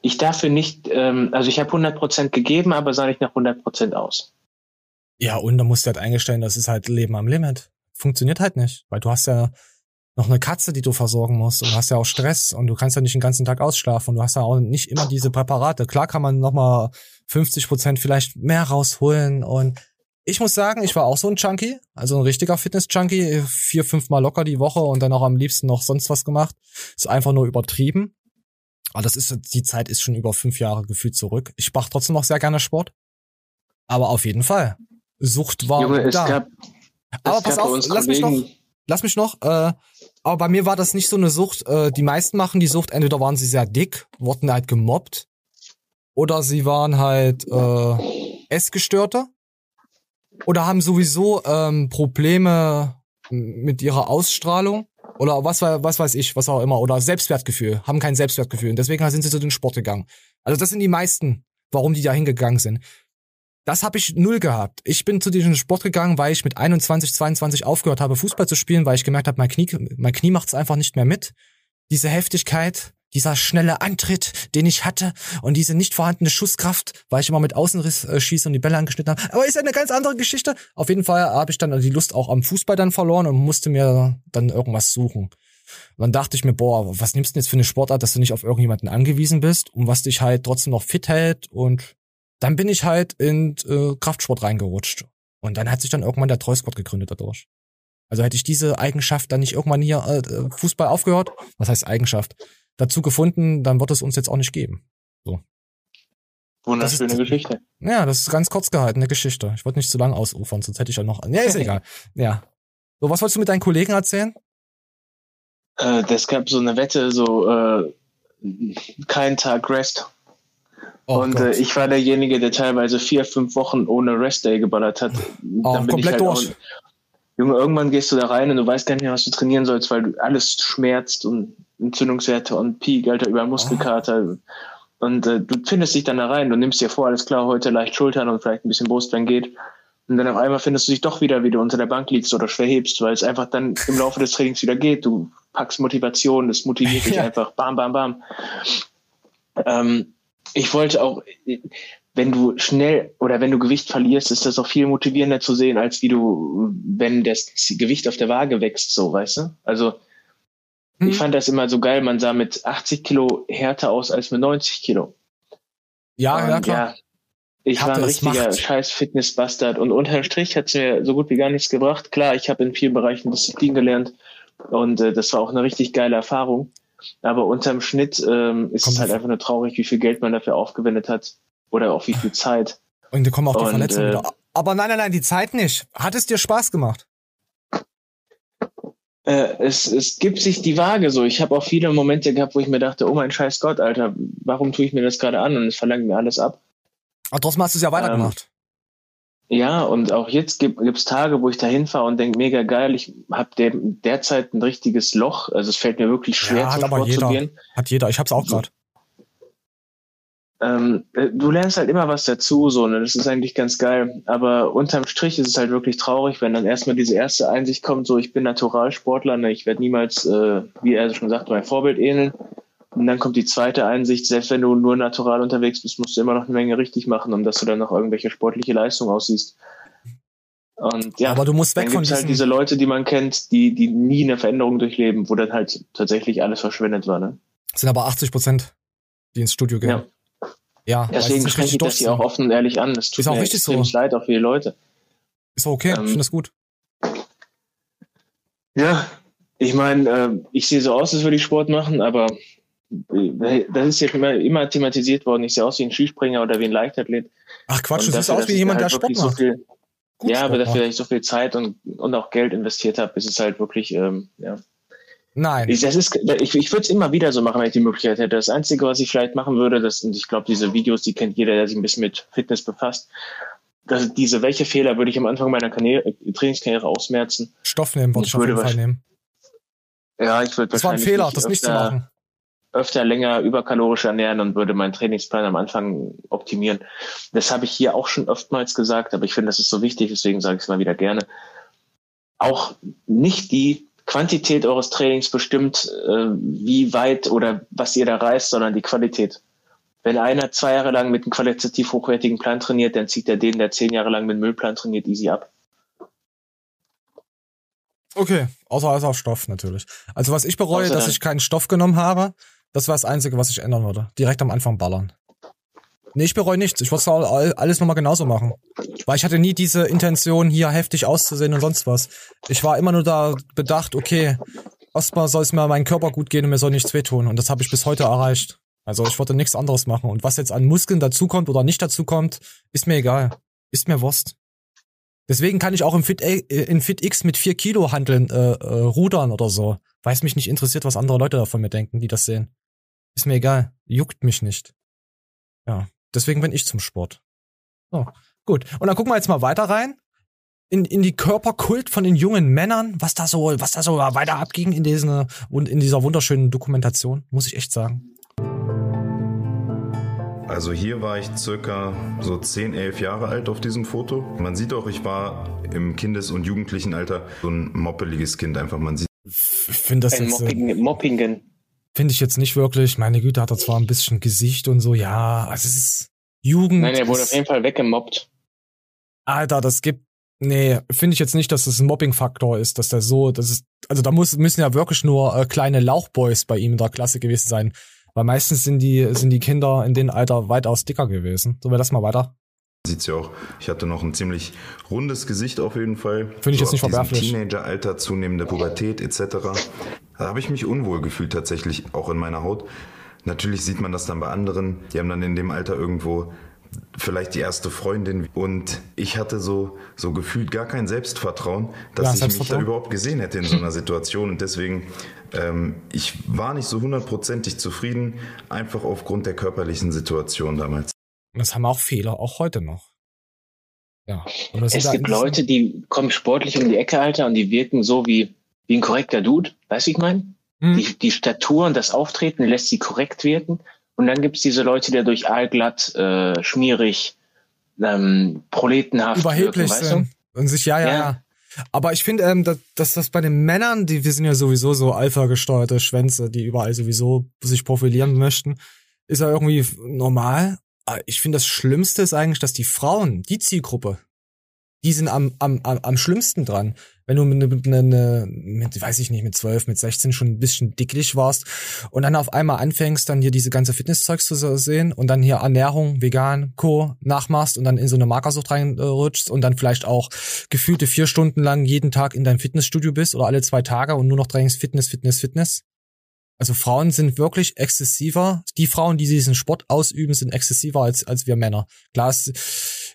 ich dafür nicht, ähm, also ich habe 100% gegeben, aber sah nicht nach 100% aus. Ja, und da musst du halt eingestellen, das ist halt Leben am Limit. Funktioniert halt nicht, weil du hast ja noch eine Katze, die du versorgen musst und du hast ja auch Stress und du kannst ja nicht den ganzen Tag ausschlafen und du hast ja auch nicht immer diese Präparate. Klar kann man nochmal 50 Prozent vielleicht mehr rausholen und ich muss sagen, ich war auch so ein Junkie, also ein richtiger Fitness-Junkie, vier, fünf Mal locker die Woche und dann auch am liebsten noch sonst was gemacht. Ist einfach nur übertrieben. Aber das ist, die Zeit ist schon über fünf Jahre gefühlt zurück. Ich mache trotzdem noch sehr gerne Sport. Aber auf jeden Fall. Sucht war Junge, es da. gab, aber es pass gab bei auf, lass mich noch, Kollegen- lass mich noch, äh, aber bei mir war das nicht so eine Sucht, äh, die meisten machen die Sucht, entweder waren sie sehr dick, wurden halt gemobbt, oder sie waren halt, äh, Essgestörte. oder haben sowieso ähm, Probleme mit ihrer Ausstrahlung oder was, was weiß ich, was auch immer, oder Selbstwertgefühl, haben kein Selbstwertgefühl und deswegen sind sie zu den Sport gegangen. Also das sind die meisten, warum die da hingegangen sind. Das habe ich null gehabt. Ich bin zu diesem Sport gegangen, weil ich mit 21, 22 aufgehört habe, Fußball zu spielen, weil ich gemerkt habe, mein Knie, mein Knie macht es einfach nicht mehr mit. Diese Heftigkeit, dieser schnelle Antritt, den ich hatte und diese nicht vorhandene Schusskraft, weil ich immer mit Außenriss äh, schieße und die Bälle angeschnitten habe. Aber ist eine ganz andere Geschichte. Auf jeden Fall habe ich dann die Lust auch am Fußball dann verloren und musste mir dann irgendwas suchen. Und dann dachte ich mir, boah, was nimmst du denn jetzt für eine Sportart, dass du nicht auf irgendjemanden angewiesen bist und was dich halt trotzdem noch fit hält und dann bin ich halt in äh, Kraftsport reingerutscht. Und dann hat sich dann irgendwann der Treusport gegründet dadurch. Also hätte ich diese Eigenschaft dann nicht irgendwann hier äh, Fußball aufgehört, was heißt Eigenschaft, dazu gefunden, dann wird es uns jetzt auch nicht geben. So. Wunderschöne Das ist- Geschichte. Ja, das ist ganz kurz gehalten, eine Geschichte. Ich wollte nicht zu lang ausufern, sonst hätte ich ja noch. Ja, ist egal. Ja. So, was wolltest du mit deinen Kollegen erzählen? Äh, das gab so eine Wette, so äh, kein Tag Rest. Oh und äh, ich war derjenige, der teilweise vier, fünf Wochen ohne Rest Day geballert hat. Oh, Dann bin ich komplett halt durch. Auch, Junge, irgendwann gehst du da rein und du weißt gar nicht mehr, was du trainieren sollst, weil du alles schmerzt und Entzündungswerte und Peak, Alter, über Muskelkater. Und äh, du findest dich dann da rein, du nimmst dir vor, alles klar, heute leicht Schultern und vielleicht ein bisschen Brust, wenn geht. Und dann auf einmal findest du dich doch wieder, wie du unter der Bank liegst oder schwer hebst, weil es einfach dann im Laufe des Trainings wieder geht. Du packst Motivation, das motiviert dich einfach. Bam, bam, bam. Ähm, ich wollte auch, wenn du schnell oder wenn du Gewicht verlierst, ist das auch viel motivierender zu sehen, als wie du, wenn das Gewicht auf der Waage wächst, so, weißt du? Also, Hm. ich fand das immer so geil, man sah mit 80 Kilo härter aus als mit 90 Kilo. Ja, ja, Und klar. ja, ich war Härte ein richtiger Macht. scheiß Fitnessbastard und unterm Strich hat es mir so gut wie gar nichts gebracht. Klar, ich habe in vielen Bereichen Disziplin gelernt und äh, das war auch eine richtig geile Erfahrung. Aber unterm Schnitt ähm, ist es halt einfach nur traurig, wie viel Geld man dafür aufgewendet hat oder auch wie viel Zeit. Und da kommen auch die Und, Verletzungen äh, wieder. Aber nein, nein, nein, die Zeit nicht. Hat es dir Spaß gemacht? Äh, es, es gibt sich die Waage so. Ich habe auch viele Momente gehabt, wo ich mir dachte, oh mein scheiß Gott, Alter, warum tue ich mir das gerade an und es verlangt mir alles ab. Aber trotzdem hast du es ja weitergemacht. Ja, und auch jetzt gibt es Tage, wo ich da hinfahre und denke, mega geil, ich habe der, derzeit ein richtiges Loch. Also es fällt mir wirklich schwer, ja, hat zum Sport zu jeder. gehen. Hat jeder. Ich hab's auch gerade. Ähm, äh, du lernst halt immer was dazu, so, ne? Das ist eigentlich ganz geil. Aber unterm Strich ist es halt wirklich traurig, wenn dann erstmal diese erste Einsicht kommt, so ich bin Naturalsportler, ne? ich werde niemals, äh, wie er schon sagt, mein Vorbild ähneln. Und dann kommt die zweite Einsicht, selbst wenn du nur natural unterwegs bist, musst du immer noch eine Menge richtig machen, um dass du dann noch irgendwelche sportliche Leistung aussiehst. Und ja, Aber du musst weg von halt diese Leute, die man kennt, die, die nie eine Veränderung durchleben, wo dann halt tatsächlich alles verschwendet war. Ne? Es sind aber 80 Prozent, die ins Studio gehen. Ja. Ja, Deswegen spreche richtig ich das hier auch offen und ehrlich an. Das tut Ist auch mir wichtig so. extrem leid, auch für die Leute. Ist auch okay, ich Ähm, finde das gut. Ja, ich meine, äh, ich sehe so aus, als würde ich Sport machen, aber das ist ja immer, immer thematisiert worden. Ich sehe aus wie ein Skispringer oder wie ein Leichtathlet. Ach Quatsch, du siehst aus wie jemand, da der halt Sport wirklich so macht. viel, Gut ja, aber dafür, macht. dass ich so viel Zeit und, und auch Geld investiert habe, ist es halt wirklich, ähm, ja. Nein. Ich, das ist, ich, ich würde es immer wieder so machen, wenn ich die Möglichkeit hätte. Das Einzige, was ich vielleicht machen würde, das, und ich glaube, diese Videos, die kennt jeder, der sich ein bisschen mit Fitness befasst, dass diese, welche Fehler würde ich am Anfang meiner Karriere, Trainingskarriere ausmerzen? Stoff nehmen, wollte Ich ich auf würde jeden Fall nehmen. Ja, ich würde Das war ein Fehler, das nicht zu machen. Öfter länger überkalorisch ernähren und würde meinen Trainingsplan am Anfang optimieren. Das habe ich hier auch schon oftmals gesagt, aber ich finde, das ist so wichtig, deswegen sage ich es mal wieder gerne. Auch nicht die Quantität eures Trainings bestimmt, äh, wie weit oder was ihr da reißt, sondern die Qualität. Wenn einer zwei Jahre lang mit einem qualitativ hochwertigen Plan trainiert, dann zieht er den, der zehn Jahre lang mit einem Müllplan trainiert, easy ab. Okay, außer als auf Stoff natürlich. Also was ich bereue, Außer dass ich keinen Stoff genommen habe, das war das Einzige, was ich ändern würde. Direkt am Anfang ballern. Nee, ich bereue nichts. Ich wollte all- alles nochmal genauso machen. Weil ich hatte nie diese Intention, hier heftig auszusehen und sonst was. Ich war immer nur da bedacht, okay, erstmal soll es mir meinem Körper gut gehen und mir soll nichts wehtun. Und das habe ich bis heute erreicht. Also ich wollte nichts anderes machen. Und was jetzt an Muskeln dazukommt oder nicht dazukommt, ist mir egal. Ist mir Wurst. Deswegen kann ich auch im Fit, äh, in Fit X mit 4 Kilo handeln, äh, äh, rudern oder so. Weil es mich nicht interessiert, was andere Leute davon mir denken, die das sehen. Ist mir egal. Juckt mich nicht. Ja. Deswegen bin ich zum Sport. So, gut. Und dann gucken wir jetzt mal weiter rein. in, in die Körperkult von den jungen Männern, was da so, was da so weiter abging in diesen, in dieser wunderschönen Dokumentation, muss ich echt sagen. Also hier war ich circa so 10, 11 Jahre alt auf diesem Foto. Man sieht auch, ich war im Kindes- und Jugendlichenalter so ein moppeliges Kind einfach. Man sieht. Ich finde das Ein jetzt, Mopping, äh, Moppingen. finde ich jetzt nicht wirklich. Meine Güte, hat er zwar ein bisschen Gesicht und so, ja, also es ist Jugend. Nein, er wurde auf jeden Fall weggemobbt. Alter, das gibt. Nee, finde ich jetzt nicht, dass das ein Mobbing-Faktor ist, dass der so, das ist, also da muss, müssen ja wirklich nur äh, kleine Lauchboys bei ihm in der Klasse gewesen sein. Weil meistens sind die, sind die Kinder in dem Alter weitaus dicker gewesen. Sollen wir das mal weiter? Sieht's ja auch. Ich hatte noch ein ziemlich rundes Gesicht auf jeden Fall. Finde ich jetzt nicht verwerflich. Teenageralter, zunehmende Pubertät etc. Da habe ich mich unwohl gefühlt tatsächlich auch in meiner Haut. Natürlich sieht man das dann bei anderen. Die haben dann in dem Alter irgendwo vielleicht die erste Freundin und ich hatte so so gefühlt gar kein Selbstvertrauen, dass Ja, ich mich da überhaupt gesehen hätte in so einer Situation und deswegen ähm, ich war nicht so hundertprozentig zufrieden, einfach aufgrund der körperlichen Situation damals. Und das haben auch Fehler, auch heute noch. Ja. Es gibt Leute, die kommen sportlich um die Ecke, Alter, und die wirken so wie, wie ein korrekter Dude. Weißt du, ich meine? Hm. Die, die Statur und das Auftreten lässt sie korrekt wirken. Und dann gibt's diese Leute, die durch allglatt, äh, schmierig, ähm, proletenhaft überheblich wirken, weißt sind. Und sich, ja, ja, Ja. Aber ich finde, ähm, dass, dass das bei den Männern, die wir sind ja sowieso so alpha-gesteuerte Schwänze, die überall sowieso sich profilieren möchten, ist ja irgendwie normal. Aber Ich finde, das Schlimmste ist eigentlich, dass die Frauen, die Zielgruppe, die sind am, am, am, am schlimmsten dran. Wenn du mit, mit, mit, mit, weiß ich nicht, mit 12, mit 16 schon ein bisschen dicklich warst und dann auf einmal anfängst, dann hier diese ganze Fitnesszeugs zu sehen und dann hier Ernährung, vegan, Co. nachmachst und dann in so eine Magersucht reinrutschst und dann vielleicht auch gefühlte vier Stunden lang jeden Tag in deinem Fitnessstudio bist oder alle zwei Tage und nur noch drängst Fitness, Fitness, Fitness. Also Frauen sind wirklich exzessiver. Die Frauen, die diesen Sport ausüben, sind exzessiver als, als wir Männer. Klar, ist,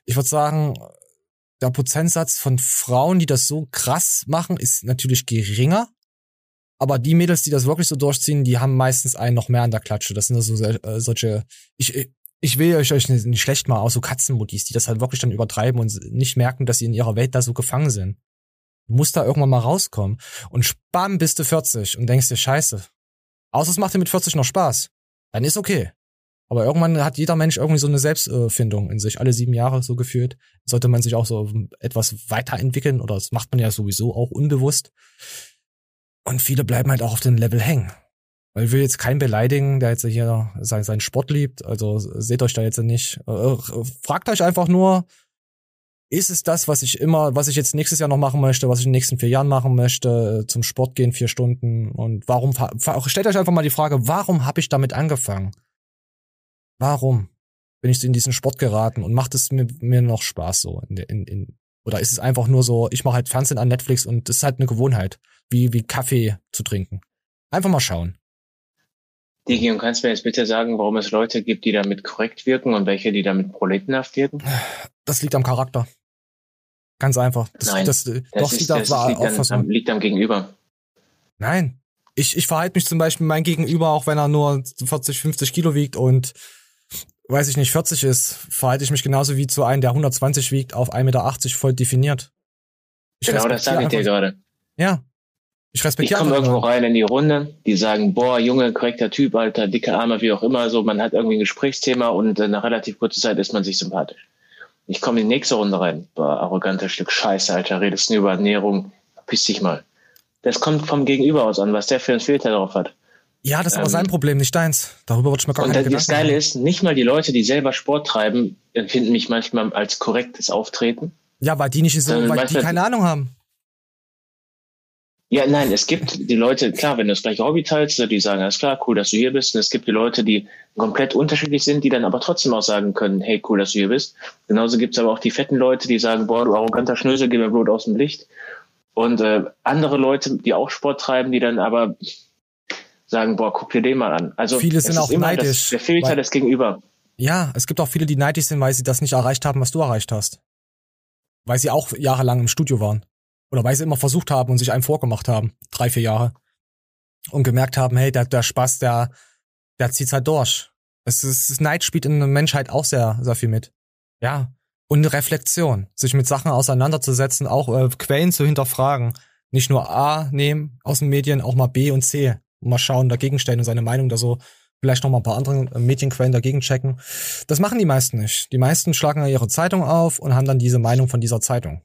ich würde sagen, der Prozentsatz von Frauen, die das so krass machen, ist natürlich geringer. Aber die Mädels, die das wirklich so durchziehen, die haben meistens einen noch mehr an der Klatsche. Das sind so sel- äh, solche, ich, ich will euch euch nicht nicht schlecht mal aus, so Katzenmuttis, die das halt wirklich dann übertreiben und nicht merken, dass sie in ihrer Welt da so gefangen sind. Du musst da irgendwann mal rauskommen. Und spam bist du 40 und denkst dir, scheiße. Außer es macht dir mit 40 noch Spaß. Dann ist okay. Aber irgendwann hat jeder Mensch irgendwie so eine Selbstfindung in sich. Alle sieben Jahre so gefühlt. Sollte man sich auch so etwas weiterentwickeln oder das macht man ja sowieso auch unbewusst. Und viele bleiben halt auch auf dem Level hängen. Weil ich will jetzt keinen beleidigen, der jetzt hier seinen, seinen Sport liebt. Also seht euch da jetzt nicht. Äh, Fragt euch einfach nur, ist es das, was ich immer, was ich jetzt nächstes Jahr noch machen möchte, was ich in den nächsten vier Jahren machen möchte, äh, zum Sport gehen, vier Stunden? Und warum, stellt euch einfach mal die Frage, warum habe ich damit angefangen? Warum bin ich in diesen Sport geraten und macht es mir, mir noch Spaß so? In, in, in, oder ist es einfach nur so, ich mache halt Fernsehen an Netflix und das ist halt eine Gewohnheit, wie, wie Kaffee zu trinken. Einfach mal schauen. Digi, und kannst du mir jetzt bitte sagen, warum es Leute gibt, die damit korrekt wirken und welche, die damit proletenhaft wirken? Das liegt am Charakter. Ganz einfach. Das, Nein, das, das doch ist, liegt das liegt, an, am, liegt am Gegenüber. Nein. Ich, ich verhalte mich zum Beispiel mein Gegenüber, auch wenn er nur 40, 50 Kilo wiegt und weiß ich nicht, 40 ist, verhalte ich mich genauso wie zu einem, der 120 wiegt, auf 1,80 Meter voll definiert. Ich genau das sage ich dir gerade. Ja. Ich Ich respektiere komme einfach irgendwo rein in die Runde, die sagen, boah, Junge, korrekter Typ, Alter, dicke Arme, wie auch immer, so, man hat irgendwie ein Gesprächsthema und nach relativ kurzer Zeit ist man sich sympathisch. Ich komme in die nächste Runde rein, boah, arroganter Stück Scheiße, Alter, redest nur über Ernährung, piss dich mal. Das kommt vom Gegenüber aus an, was der für einen Filter drauf hat. Ja, das ist aber Ähm, sein Problem, nicht deins. Darüber würde ich mir gar Und keine das, das Gedanken Geile ist, nicht mal die Leute, die selber Sport treiben, empfinden mich manchmal als korrektes Auftreten. Ja, weil die nicht so, Sondern weil die keine Ahnung haben. Ja, nein, es gibt die Leute, klar, wenn du das gleiche Hobby teilst, die sagen, alles klar, cool, dass du hier bist. Und es gibt die Leute, die komplett unterschiedlich sind, die dann aber trotzdem auch sagen können, hey, cool, dass du hier bist. Genauso gibt's aber auch die fetten Leute, die sagen, boah, du arroganter Schnösel, geh mir Blut aus dem Licht. Und äh, andere Leute, die auch Sport treiben, die dann aber sagen, boah, guck dir den mal an. Also Viele sind auch immer neidisch, Das, der Filter des Gegenüber. Ja, es gibt auch viele, die neidisch sind, weil sie das nicht erreicht haben, was du erreicht hast. Weil sie auch jahrelang im Studio waren. Oder weil sie immer versucht haben und sich einem vorgemacht haben. Drei, vier Jahre. Und gemerkt haben, hey, der, der Spaß, der, der zieht's halt durch. Es ist, Neid spielt in der Menschheit auch sehr, sehr viel mit. Ja. Und Reflexion, sich mit Sachen auseinanderzusetzen, auch äh, Quellen zu hinterfragen. Nicht nur A nehmen aus den Medien, auch mal B und C. Mal schauen, dagegen stellen und seine Meinung da so vielleicht noch mal ein paar andere äh, Medienquellen dagegen checken. Das machen die meisten nicht. Die meisten schlagen ja ihre Zeitung auf und haben dann diese Meinung von dieser Zeitung.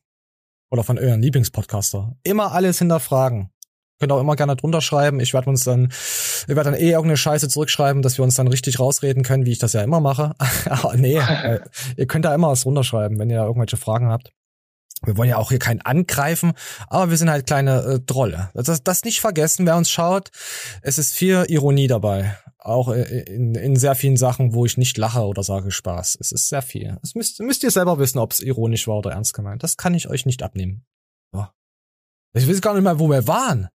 Oder von euren Lieblingspodcaster. Immer alles hinterfragen. Könnt auch immer gerne drunter schreiben. Ich werde uns dann, ich werde dann eh irgendeine Scheiße zurückschreiben, dass wir uns dann richtig rausreden können, wie ich das ja immer mache. Aber nee, äh, ihr könnt da immer was runterschreiben, wenn ihr da irgendwelche Fragen habt. Wir wollen ja auch hier keinen angreifen, aber wir sind halt kleine äh, Trolle. Das, das nicht vergessen, wer uns schaut. Es ist viel Ironie dabei. Auch äh, in, in sehr vielen Sachen, wo ich nicht lache oder sage Spaß. Es ist sehr viel. Das müsst, müsst ihr selber wissen, ob es ironisch war oder ernst gemeint. Das kann ich euch nicht abnehmen. Ja. Ich weiß gar nicht mehr, wo wir waren.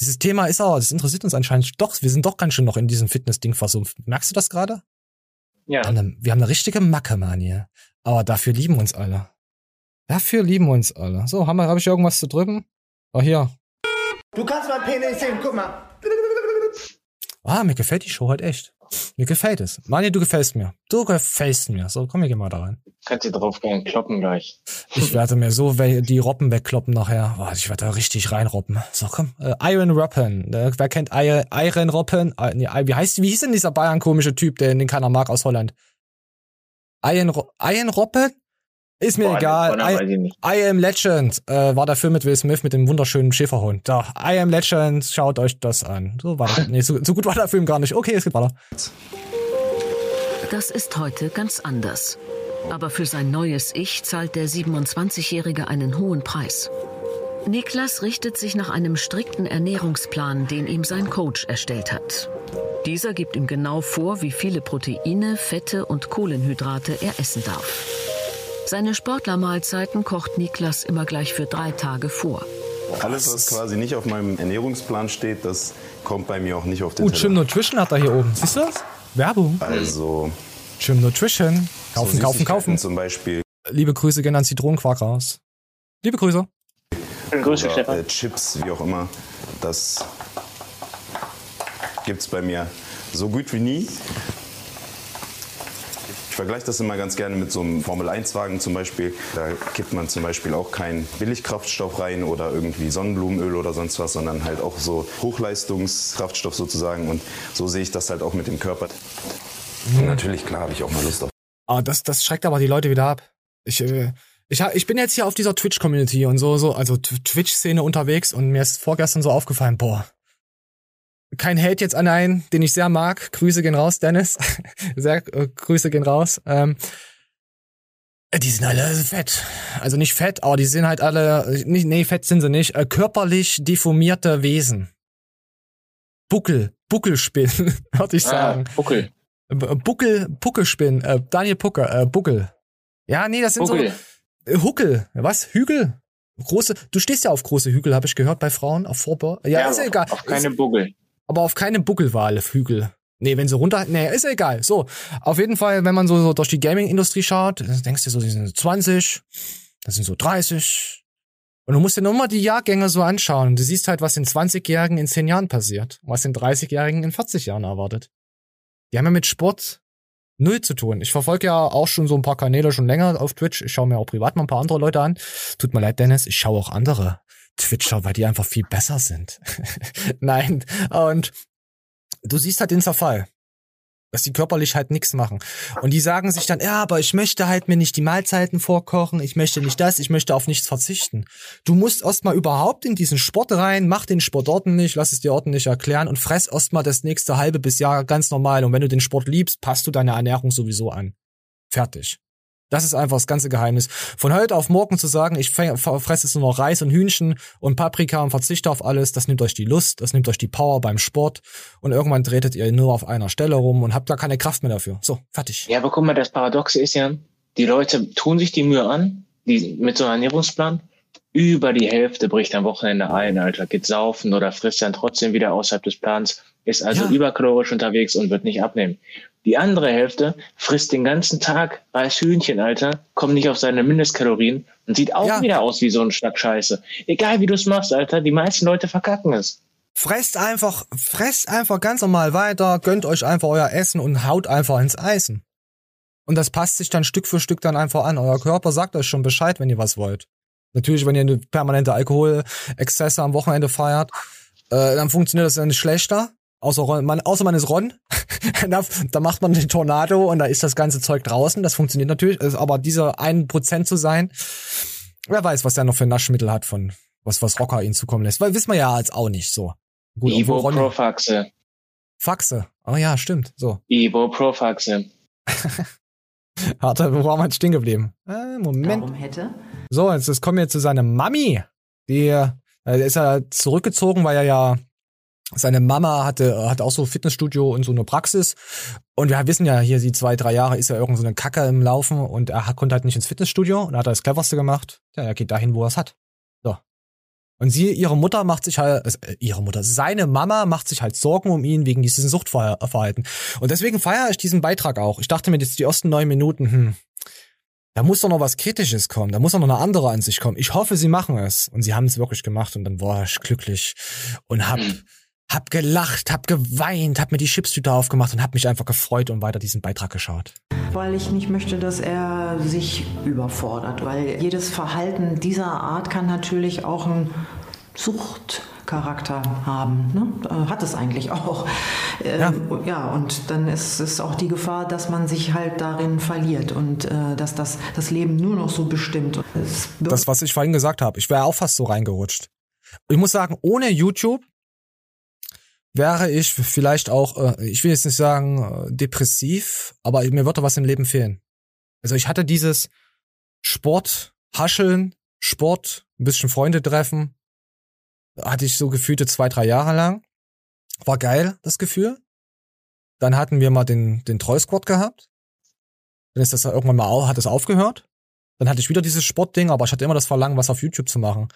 Dieses Thema ist aber, das interessiert uns anscheinend doch. Wir sind doch ganz schön noch in diesem Fitness-Ding versumpft. Merkst du das gerade? Ja. Wir haben, eine, wir haben eine richtige Macke, Mann, hier. Aber dafür lieben uns alle. Dafür lieben uns alle. So, haben wir, habe ich irgendwas zu drücken? Oh, hier. Du kannst mein Penis sehen, guck mal. Ah, mir gefällt die Show halt echt. Mir gefällt es. Mani, du gefällst mir. Du gefällst mir. So, komm, wir gehen mal da rein. Kannst du drauf gehen, kloppen gleich. Ich werde mir so we- die Robben wegkloppen nachher. Boah, ich werde da richtig reinroppen. So, komm. Äh, Iron Robben. Äh, wer kennt I Iron Robben? Äh, nee, wie heißt, wie hieß denn dieser Bayern komische Typ, der den keiner mag aus Holland? Iron, Ro Iron Robben? Ist mir Boah, egal. I. I Am Legend äh, war der Film mit Will Smith mit dem wunderschönen Schäferhund. Da, I Am Legend, schaut euch das an. So war das. Nee, so, so gut war der Film gar nicht. Okay, es geht weiter. Das ist heute ganz anders. Aber für sein neues Ich zahlt der 27-Jährige einen hohen Preis. Niklas richtet sich nach einem strikten Ernährungsplan, den ihm sein Coach erstellt hat. Dieser gibt ihm genau vor, wie viele Proteine, Fette und Kohlenhydrate er essen darf. Seine Sportlermahlzeiten kocht Niklas immer gleich für drei Tage vor. Alles, was quasi nicht auf meinem Ernährungsplan steht, das kommt bei mir auch nicht auf den Teller. Gym Nutrition hat er hier oben. Siehst du das? Werbung. Also Gym Nutrition. Kaufen, so kaufen, kaufen. Zum Beispiel Liebe Grüße gehen an Zitronenquark raus. Liebe Grüße. Grüße, Stefan. äh, Chips, wie auch immer. Das gibt's bei mir so gut wie nie. Ich vergleiche das immer ganz gerne mit so einem Formel-1-Wagen zum Beispiel. Da kippt man zum Beispiel auch keinen Billigkraftstoff rein oder irgendwie Sonnenblumenöl oder sonst was, sondern halt auch so Hochleistungskraftstoff sozusagen. Und so sehe ich das halt auch mit dem Körper. Und natürlich, klar, habe ich auch mal Lust auf Ah, das, das schreckt aber die Leute wieder ab. Ich, äh, ich, ich bin jetzt hier auf dieser Twitch-Community und so, so, also Twitch-Szene unterwegs und mir ist vorgestern so aufgefallen, boah. Kein Hate jetzt an einen, den ich sehr mag. Grüße gehen raus, Dennis. sehr äh, Grüße gehen raus. Ähm, äh, die sind alle fett. Also nicht fett, aber die sind halt alle, äh, nicht, nee, fett sind sie nicht. Äh, körperlich deformierte Wesen. Buckel, Buckelspinnen, würde ich Ah, sagen. Buckel. B- Buckel, Puckelspinn, äh, Daniel Pucker, äh, Buckel. Ja, nee, das sind Buckel. so äh, Huckel. Was? Hügel? Große, du stehst ja auf große Hügel, habe ich gehört bei Frauen auf Vorbau. Ja, Ja, ist ja egal. auf keine Buckel. Aber auf keine Buckelwale Hügel. Nee, wenn sie runter, nee, ist egal. So, auf jeden Fall, wenn man so, so durch die Gaming-Industrie schaut, denkst du so, die sind 20, das sind so 30. Und du musst dir nur mal die Jahrgänge so anschauen. Und du siehst halt, was den 20-Jährigen in 10 Jahren passiert. Und was den 30-Jährigen in 40 Jahren erwartet. Die haben ja mit Sport null zu tun. Ich verfolge ja auch schon so ein paar Kanäle schon länger auf Twitch. Ich schaue mir auch privat mal ein paar andere Leute an. Tut mir leid, Dennis, ich schaue auch andere Twitcher, weil die einfach viel besser sind. Nein, und du siehst halt den Zerfall. Dass die körperlich halt nichts machen. Und die sagen sich dann, ja, aber ich möchte halt mir nicht die Mahlzeiten vorkochen, ich möchte nicht das, ich möchte auf nichts verzichten. Du musst erstmal überhaupt in diesen Sport rein, mach den Sport ordentlich, lass es dir ordentlich erklären und fress erstmal das nächste halbe bis Jahr ganz normal. Und wenn du den Sport liebst, passt du deine Ernährung sowieso an. Fertig. Das ist einfach das ganze Geheimnis. Von heute auf morgen zu sagen, ich fresse jetzt nur noch Reis und Hühnchen und Paprika und verzichte auf alles, das nimmt euch die Lust, das nimmt euch die Power beim Sport und irgendwann tretet ihr nur auf einer Stelle rum und habt gar keine Kraft mehr dafür. So, fertig. Ja, aber guck mal, das Paradoxe ist ja, die Leute tun sich die Mühe an, die, mit so einem Ernährungsplan. Über die Hälfte bricht am Wochenende ein, Alter, geht saufen oder frisst dann trotzdem wieder außerhalb des Plans, ist also Ja. überkalorisch unterwegs und wird nicht abnehmen. Die andere Hälfte frisst den ganzen Tag Reis Hühnchen, Alter, kommt nicht auf seine Mindestkalorien und sieht auch Ja. wieder aus wie so ein Schnack Scheiße. Egal wie du es machst, Alter, die meisten Leute verkacken es. Fresst einfach, fresst einfach ganz normal weiter, gönnt euch einfach euer Essen und haut einfach ins Eisen. Und das passt sich dann Stück für Stück dann einfach an. Euer Körper sagt euch schon Bescheid, wenn ihr was wollt. Natürlich, wenn ihr eine permanente Alkoholexzesse am Wochenende feiert, äh, dann funktioniert das nicht schlechter. Außer, Ron, man, außer man ist Ron. da, da macht man den Tornado und da ist das ganze Zeug draußen. Das funktioniert natürlich. Ist Aber dieser ein Prozent zu sein, wer weiß, was der noch für Naschmittel hat von was, was Rocker ihn zukommen lässt. Weil wissen wir ja als auch nicht so. Gut, obwohl Ron- Ibuprofaxe. Faxe. Oh ja, stimmt. So. Ibuprofaxe. Warte, wo waren wir jetzt stehen geblieben? Äh, Moment. Darum hätte. So, jetzt, jetzt kommen wir zu seiner Mami. Die äh, der ist ja zurückgezogen, weil er ja seine Mama hatte, hat auch so Fitnessstudio und so eine Praxis. Und wir wissen ja, hier die zwei, drei Jahre ist ja irgend so eine Kacke im Laufen und er konnte halt nicht ins Fitnessstudio und hat das cleverste gemacht. Ja, er geht dahin, wo er es hat. So. Und sie, ihre Mutter macht sich halt, äh, ihre Mutter, seine Mama macht sich halt Sorgen um ihn wegen dieses Suchtverhalten. Und deswegen feiere ich diesen Beitrag auch. Ich dachte mir jetzt die ersten neun Minuten, hm, da muss doch noch was Kritisches kommen, da muss doch noch eine andere Ansicht kommen. Ich hoffe, sie machen es. Und sie haben es wirklich gemacht und dann war ich glücklich und hab, hab gelacht, hab geweint, hab mir die Chipstüte aufgemacht und hab mich einfach gefreut und weiter diesen Beitrag geschaut. Weil ich nicht möchte, dass er sich überfordert, weil jedes Verhalten dieser Art kann natürlich auch einen Suchtcharakter haben. Ne? Äh, Hat es eigentlich auch. Ähm, ja. und dann ist es auch die Gefahr, dass man sich halt darin verliert und äh, dass das, das Leben nur noch so bestimmt. Es Das, was ich vorhin gesagt habe, ich wäre auch fast so reingerutscht. Ich muss sagen, ohne YouTube wäre ich vielleicht auch, äh, ich will jetzt nicht sagen äh, depressiv, aber mir würde was im Leben fehlen. Also ich hatte dieses Sport, Hascheln, Sport, ein bisschen Freunde treffen, hatte ich so gefühlte zwei, drei Jahre lang. War geil, das Gefühl. Dann hatten wir mal den, den Troll Squad gehabt. Dann ist das irgendwann mal, hat es aufgehört. Dann hatte ich wieder dieses Sportding, aber ich hatte immer das Verlangen, was auf YouTube zu machen.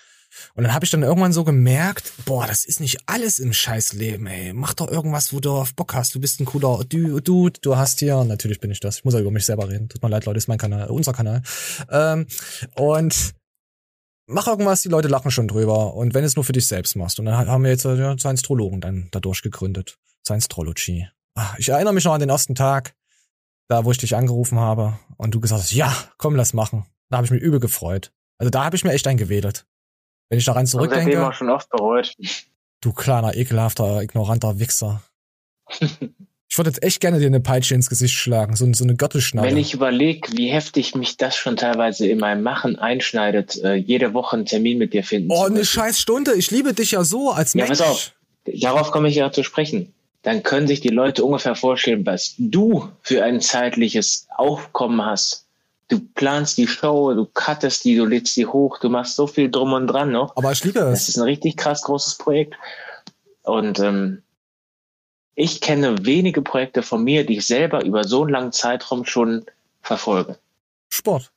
Und dann habe ich dann irgendwann so gemerkt, boah, das ist nicht alles im Scheißleben, ey. Mach doch irgendwas, wo du auf Bock hast. Du bist ein cooler Du- Dude, du hast hier, natürlich bin ich das. Ich muss ja über mich selber reden. Tut mir leid, Leute, ist mein Kanal, unser Kanal. Ähm, und mach irgendwas, die Leute lachen schon drüber. Und wenn es nur für dich selbst machst. Und dann haben wir jetzt äh, ja, Science-Trologen dann dadurch gegründet. Science-Trology. Ah, Ich erinnere mich noch an den ersten Tag, da wo ich dich angerufen habe und du gesagt hast, ja, komm, lass machen. Da habe ich mich übel gefreut. Also da habe ich mir echt eingewedelt. Wenn ich daran seitdem zurückdenke, auch schon oft bereut. du kleiner, ekelhafter, ignoranter Wichser. Ich würde jetzt echt gerne dir eine Peitsche ins Gesicht schlagen, so, so eine Gürtelschnalle. Wenn ich überlege, wie heftig mich das schon teilweise in meinem Machen einschneidet, äh, jede Woche einen Termin mit dir finden oh, eine scheiß Stunde. Ich liebe dich ja so als Ja, Mensch. pass auf. Darauf komme ich ja zu sprechen. Dann können sich die Leute ungefähr vorstellen, was du für ein zeitliches Aufkommen hast. Du planst die Show, du cuttest die, du lädst die hoch, du machst so viel drum und dran noch. Aber ich liebe es. Das ist ein richtig krass großes Projekt. Und ähm, ich kenne wenige Projekte von mir, die ich selber über so einen langen Zeitraum schon verfolge. Sport.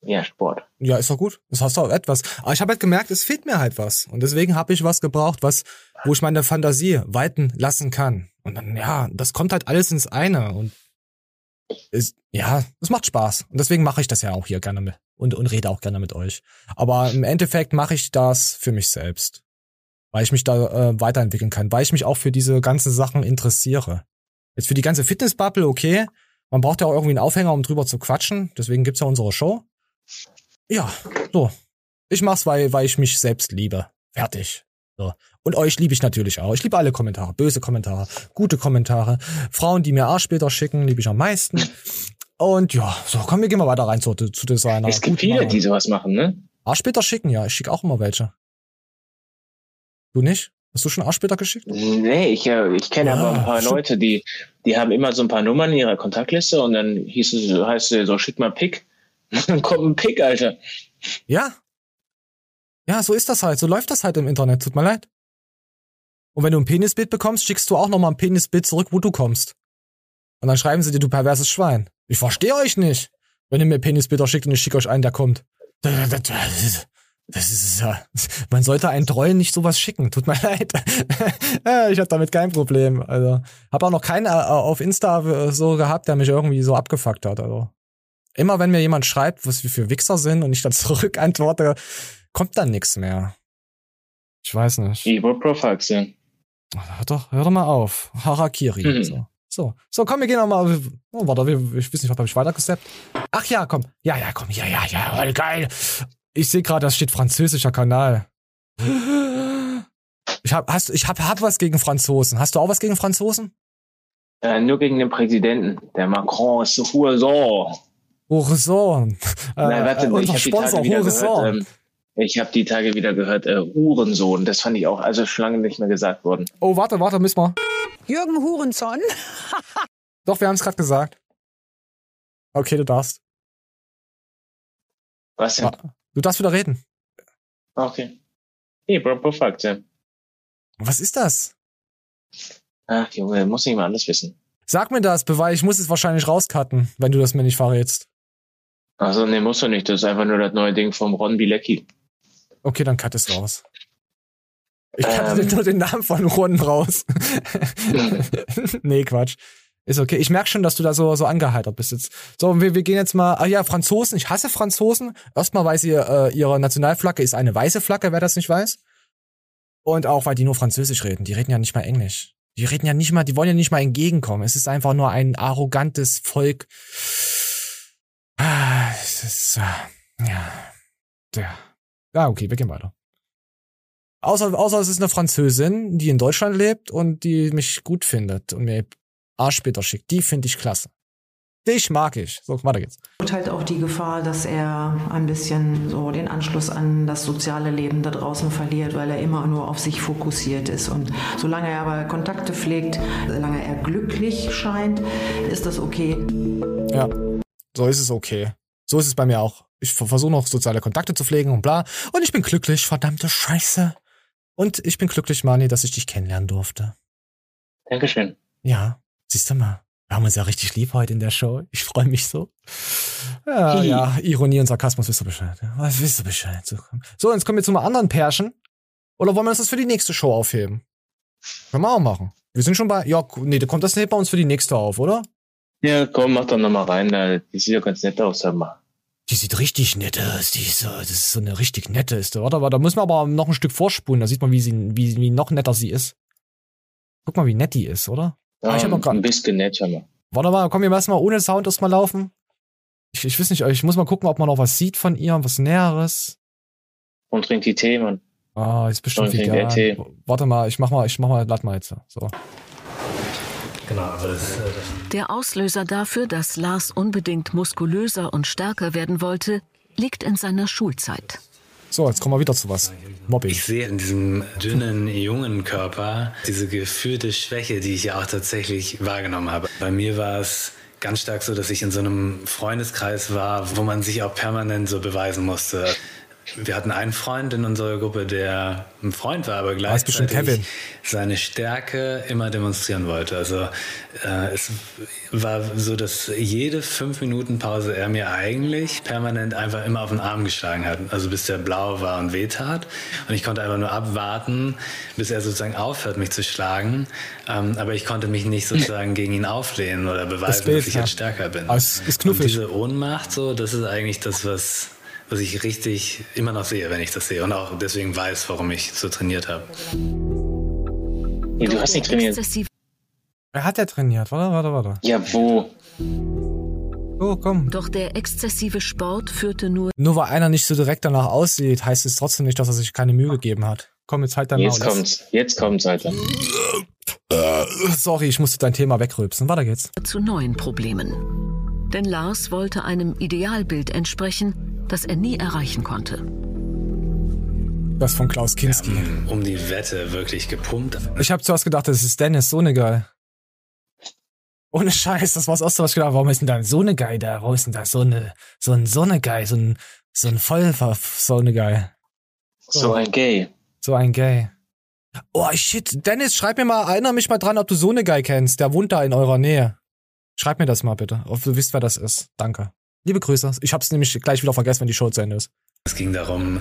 Ja, Sport. Ja, ist doch gut. Das hast du auch etwas. Aber ich habe halt gemerkt, es fehlt mir halt was. Und deswegen habe ich was gebraucht, was, wo ich meine Fantasie walten lassen kann. Und dann, ja, das kommt halt alles ins eine. Und ist, ja, es macht Spaß. Und deswegen mache ich das ja auch hier gerne mit. Und, und rede auch gerne mit euch. Aber im Endeffekt mache ich das für mich selbst. Weil ich mich da äh, weiterentwickeln kann. Weil ich mich auch für diese ganzen Sachen interessiere. Jetzt für die ganze Fitnessbubble, okay. Man braucht ja auch irgendwie einen Aufhänger, um drüber zu quatschen. Deswegen gibt's ja unsere Show. Ja, so. Ich mach's, weil, weil ich mich selbst liebe. Fertig. So. Und euch liebe ich natürlich auch. Ich liebe alle Kommentare. Böse Kommentare, gute Kommentare. Frauen, die mir Arschbilder schicken, liebe ich am meisten. Und ja, so, komm, wir gehen mal weiter rein zu, zu Designer. Es gibt viele, die sowas machen, ne? Arschbilder schicken, ja. Ich schicke auch immer welche. Du nicht? Hast du schon Arschbilder geschickt? Nee, ich, äh, ich kenne aber ein Ah, paar stimmt. Leute, die, die haben immer so ein paar Nummern in ihrer Kontaktliste und dann hieß es, heißt es so, schick mal Pick. Dann kommt ein Pick, Alter. Ja. Ja, so ist das halt. So läuft das halt im Internet. Tut mir leid. Und wenn du ein Penisbild bekommst, schickst du auch nochmal ein Penisbild zurück, wo du kommst. Und dann schreiben sie dir, du perverses Schwein. Ich verstehe euch nicht. Wenn ihr mir Penisbilder schickt und ich schicke euch einen, der kommt. Das ist ja, man sollte einen Trollen nicht sowas schicken. Tut mir leid. Ja, ich habe damit kein Problem. Also, habe auch noch keinen äh, auf Insta äh, so gehabt, der mich irgendwie so abgefuckt hat. Also, immer wenn mir jemand schreibt, was wir für Wichser sind und ich dann zurück antworte, kommt dann nichts mehr. Ich weiß nicht. Ibuprofax, ja. Hör doch, hör doch mal auf. Harakiri. Mhm. So. So, so, komm, wir gehen nochmal. Oh, warte, wir- ich weiß nicht, was habe ich weitergesteppt? Ach ja, komm. Ja, ja, komm. Ja, ja, ja, voll geil. Ich sehe gerade, da steht französischer Kanal. Ich hab, hast, ich hab, hab was gegen Franzosen. Hast du auch was gegen Franzosen? Äh, nur gegen den Präsidenten. Der Macron ist so Hurensohn. Horizon. Äh, Nein, warte, äh, ich unser die Sponsor Tage wieder Horizon. gehört. Ähm, ich habe die Tage wieder gehört, äh, Hurensohn. Das fand ich auch, also schon lange nicht mehr gesagt worden. oh, warte, warte, müssen wir. Jürgen Hurenson. Doch, wir haben es gerade gesagt. Okay, du darfst. Was denn? Du darfst wieder reden. Okay. Hey, bro, ja. Was ist das? Ach, Junge, muss nicht mal alles wissen. Sag mir das, Beweis, ich muss es wahrscheinlich rauscutten, wenn du das mir nicht verrätst. Also, nee, musst du nicht. Das ist einfach nur das neue Ding vom Ron Bilecki. Okay, dann cut es raus. Ich cutte Ähm. nur den Namen von Ron raus. nee, Quatsch. Ist okay. Ich merke schon, dass du da so, so angeheitert bist jetzt. So, wir, wir gehen jetzt mal. Ah ja, Franzosen. Ich hasse Franzosen. Erstmal, weil sie äh, ihre Nationalflagge ist eine weiße Flagge, wer das nicht weiß. Und auch, weil die nur Französisch reden. Die reden ja nicht mal Englisch. Die reden ja nicht mal, die wollen ja nicht mal entgegenkommen. Es ist einfach nur ein arrogantes Volk. Ah, es ist, äh, ja. Ja. Ja, okay, wir gehen weiter. Außer, außer es ist eine Französin, die in Deutschland lebt und die mich gut findet und mir Arschbitter schickt. Die finde ich klasse. Dich mag ich. So, weiter geht's. Und halt auch die Gefahr, dass er ein bisschen so den Anschluss an das soziale Leben da draußen verliert, weil er immer nur auf sich fokussiert ist. Und solange er aber Kontakte pflegt, solange er glücklich scheint, ist das okay. Ja, so ist es okay. So ist es bei mir auch. Ich versuche noch soziale Kontakte zu pflegen und bla. Und ich bin glücklich, verdammte Scheiße. Und ich bin glücklich, Mani, dass ich dich kennenlernen durfte. Dankeschön. Ja, siehst du mal. Wir haben uns ja richtig lieb heute in der Show. Ich freue mich so. Ja, ja, Ironie und Sarkasmus, wisst du Bescheid. Ja, Was wisst du Bescheid? So, jetzt kommen wir zum anderen Pärchen. Oder wollen wir uns das für die nächste Show aufheben? Können wir auch machen. Wir sind schon bei, ja, nee, da kommt das nicht bei uns für die nächste auf, oder? Ja, komm, mach doch nochmal rein. Da. Die sieht ja ganz nett aus, sag mal. Die sieht richtig nett aus. Die ist so, das ist so eine richtig nette ist. Warte, aber da müssen wir aber noch ein Stück vorspulen. Da sieht man, wie sie, wie, wie noch netter sie ist. Guck mal, wie nett die ist, oder? Ja, Ah, ich hab grad- ein bisschen nett, mal. Warte mal, komm, wir lassen mal ohne Sound erstmal laufen. Ich, ich weiß nicht, ich muss mal gucken, ob man noch was sieht von ihr, was Näheres. Und trinkt die Tee, Mann. Ah, ist bestimmt Und vegan. Tee. Warte mal, ich mach mal, ich mach mal, lad mal jetzt. So. Genau, aber das, äh, Der Auslöser dafür, dass Lars unbedingt muskulöser und stärker werden wollte, liegt in seiner Schulzeit. So, jetzt kommen wir wieder zu was. Mobbing. Ich sehe in diesem dünnen, jungen Körper diese gefühlte Schwäche, die ich ja auch tatsächlich wahrgenommen habe. Bei mir war es ganz stark so, dass ich in so einem Freundeskreis war, wo man sich auch permanent so beweisen musste. Wir hatten einen Freund in unserer Gruppe, der ein Freund war, aber gleichzeitig seine Stärke immer demonstrieren wollte. Also äh, es war so, dass jede fünf Minuten Pause er mir eigentlich permanent einfach immer auf den Arm geschlagen hat. Also bis der blau war und wehtat. Und ich konnte einfach nur abwarten, bis er sozusagen aufhört, mich zu schlagen. Ähm, aber ich konnte mich nicht sozusagen gegen ihn auflehnen oder beweisen, Bild, dass ich jetzt stärker bin. Aber es ist und knuffig. diese Ohnmacht, so, das ist eigentlich das, was was ich richtig immer noch sehe, wenn ich das sehe. Und auch deswegen weiß, warum ich so trainiert habe. Nee, du hast nicht trainiert. Wer hat der trainiert? Warte, warte, warte. Ja, wo? Oh, komm. Doch der exzessive Sport führte nur Nur weil einer nicht so direkt danach aussieht, heißt es trotzdem nicht, dass er sich keine Mühe gegeben hat. Komm, jetzt halt dein Jetzt Maul. kommt's. Jetzt kommt's, Alter. Sorry, ich musste dein Thema wegrülpsen. Weiter geht's. zu neuen Problemen. Denn Lars wollte einem Idealbild entsprechen, das er nie erreichen konnte. Das von Klaus Kinski. Um die Wette wirklich gepumpt. Ich habe zuerst gedacht, das ist Dennis Sonegeil. Ohne Scheiß, das war das erste, was ich gedacht. Warum ist denn da so eine Guy da? Warum ist denn da so eine, so ein Sonnegeil, so ein, so ein Vollver Sonnegeil? So ein Gay. So ein Gay. Oh shit, Dennis, schreib mir mal, erinnere mich mal dran, ob du so eine Guy kennst. Der wohnt da in eurer Nähe. Schreib mir das mal bitte, ob du wisst, wer das ist. Danke. Liebe Grüße. Ich hab's nämlich gleich wieder vergessen, wenn die Show zu Ende ist. Es ging darum,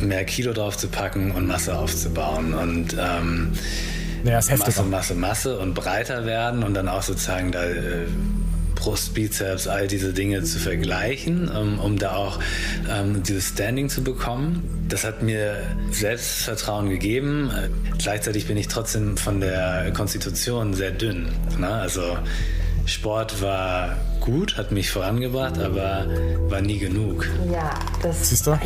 mehr Kilo drauf zu packen und Masse aufzubauen. Und ähm, Naja, ist heftiger. Masse, Masse, Masse und breiter werden und dann auch sozusagen da äh, Brust, Bizeps, all diese Dinge zu vergleichen, ähm, um da auch ähm, dieses Standing zu bekommen. Das hat mir Selbstvertrauen gegeben. Gleichzeitig bin ich trotzdem von der Konstitution sehr dünn. Ne? Also Sport war gut, hat mich vorangebracht, aber war nie genug. Ja, das. Siehst du?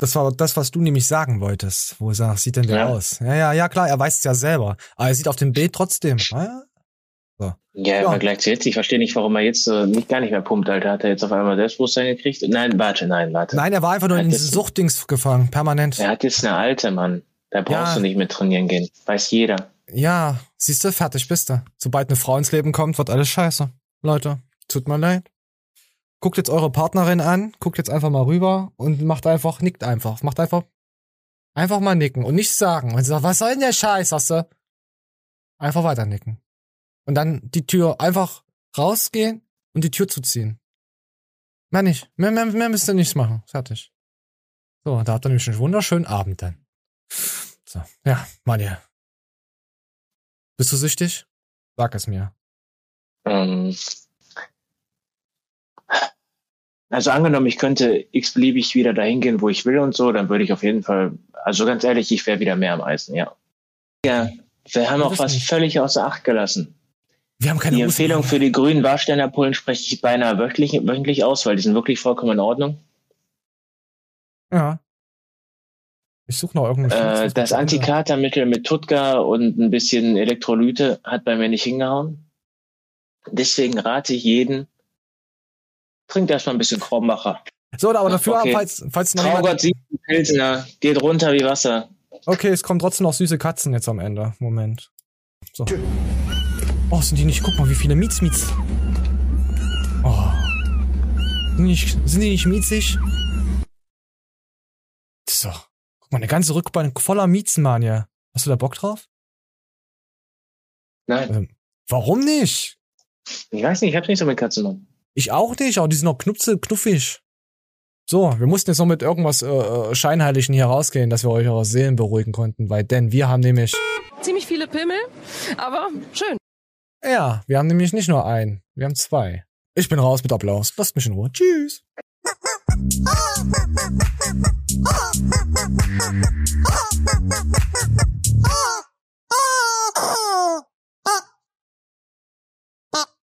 Das war das, was du nämlich sagen wolltest. Wo er sagt, sieht denn der Ja. aus? Ja, ja, ja, klar, er weiß es ja selber. Aber er sieht auf dem Bild trotzdem. Ja, so. Ja, im Vergleich zu jetzt. Ich verstehe nicht, warum er jetzt äh, nicht gar nicht mehr pumpt, Alter. Hat er jetzt auf einmal Selbstbewusstsein gekriegt? Nein, warte, nein, warte. Nein, er war einfach nur in diese Suchtdings gefangen, permanent. Er hat jetzt eine alte, Mann. Da brauchst Ja. du nicht mit trainieren gehen. Weiß jeder. Ja, siehst du, fertig bist du. Sobald eine Frau ins Leben kommt, wird alles scheiße. Leute, tut mir leid. Guckt jetzt eure Partnerin an, guckt jetzt einfach mal rüber und macht einfach, nickt einfach. Macht einfach, einfach mal nicken und nichts sagen. Und sie sagt, was soll denn der Scheiß, hast du? Einfach weiter nicken. Und dann die Tür einfach rausgehen und die Tür zuziehen. Mehr nicht. Mehr, mehr, mehr müsst ihr nichts machen. Fertig. So, da habt ihr nämlich einen wunderschönen Abend dann. So, ja, Manja. Bist du süchtig? Sag es mir. Ähm, also angenommen, ich könnte x-beliebig wieder dahin gehen, wo ich will und so, dann würde ich auf jeden Fall, also ganz ehrlich, ich wäre wieder mehr am Eisen, ja. Ja, wir haben auch was nicht. völlig außer Acht gelassen. Wir haben keine Die Empfehlung mehr. für die grünen Warsteiner-Pullen spreche ich beinahe wöchentlich, wöchentlich aus, weil die sind wirklich vollkommen in Ordnung. Ja. Ich suche noch irgendeinen Äh, das Antikatermittel mit Tutka und ein bisschen Elektrolyte hat bei mir nicht hingehauen. Deswegen rate ich jeden, trinkt erstmal ein bisschen Krombacher. So, aber dafür, Okay. falls, falls noch Traugott 7 Pilsner, geht runter wie Wasser. Okay, es kommen trotzdem noch süße Katzen jetzt am Ende. Moment. So. Oh, sind die nicht, guck mal, wie viele Miets, Miets. Oh. Sind die nicht, sind die nicht miezig? So. Mal, eine ganze Rückbank voller Miezen, Mann, ja. Hast du da Bock drauf? Nein. Ähm, warum nicht? Ich weiß nicht, ich hab's nicht so mit Katzen. Mann. Ich auch nicht, aber die sind noch knupse, knuffig. So, wir mussten jetzt noch mit irgendwas äh, äh, Scheinheiligen hier rausgehen, dass wir euch eure Seelen beruhigen konnten, weil denn wir haben nämlich, Ziemlich viele Pimmel, aber schön. ja, wir haben nämlich nicht nur einen, wir haben zwei. Ich bin raus mit Applaus. Lasst mich in Ruhe. Tschüss. Oh!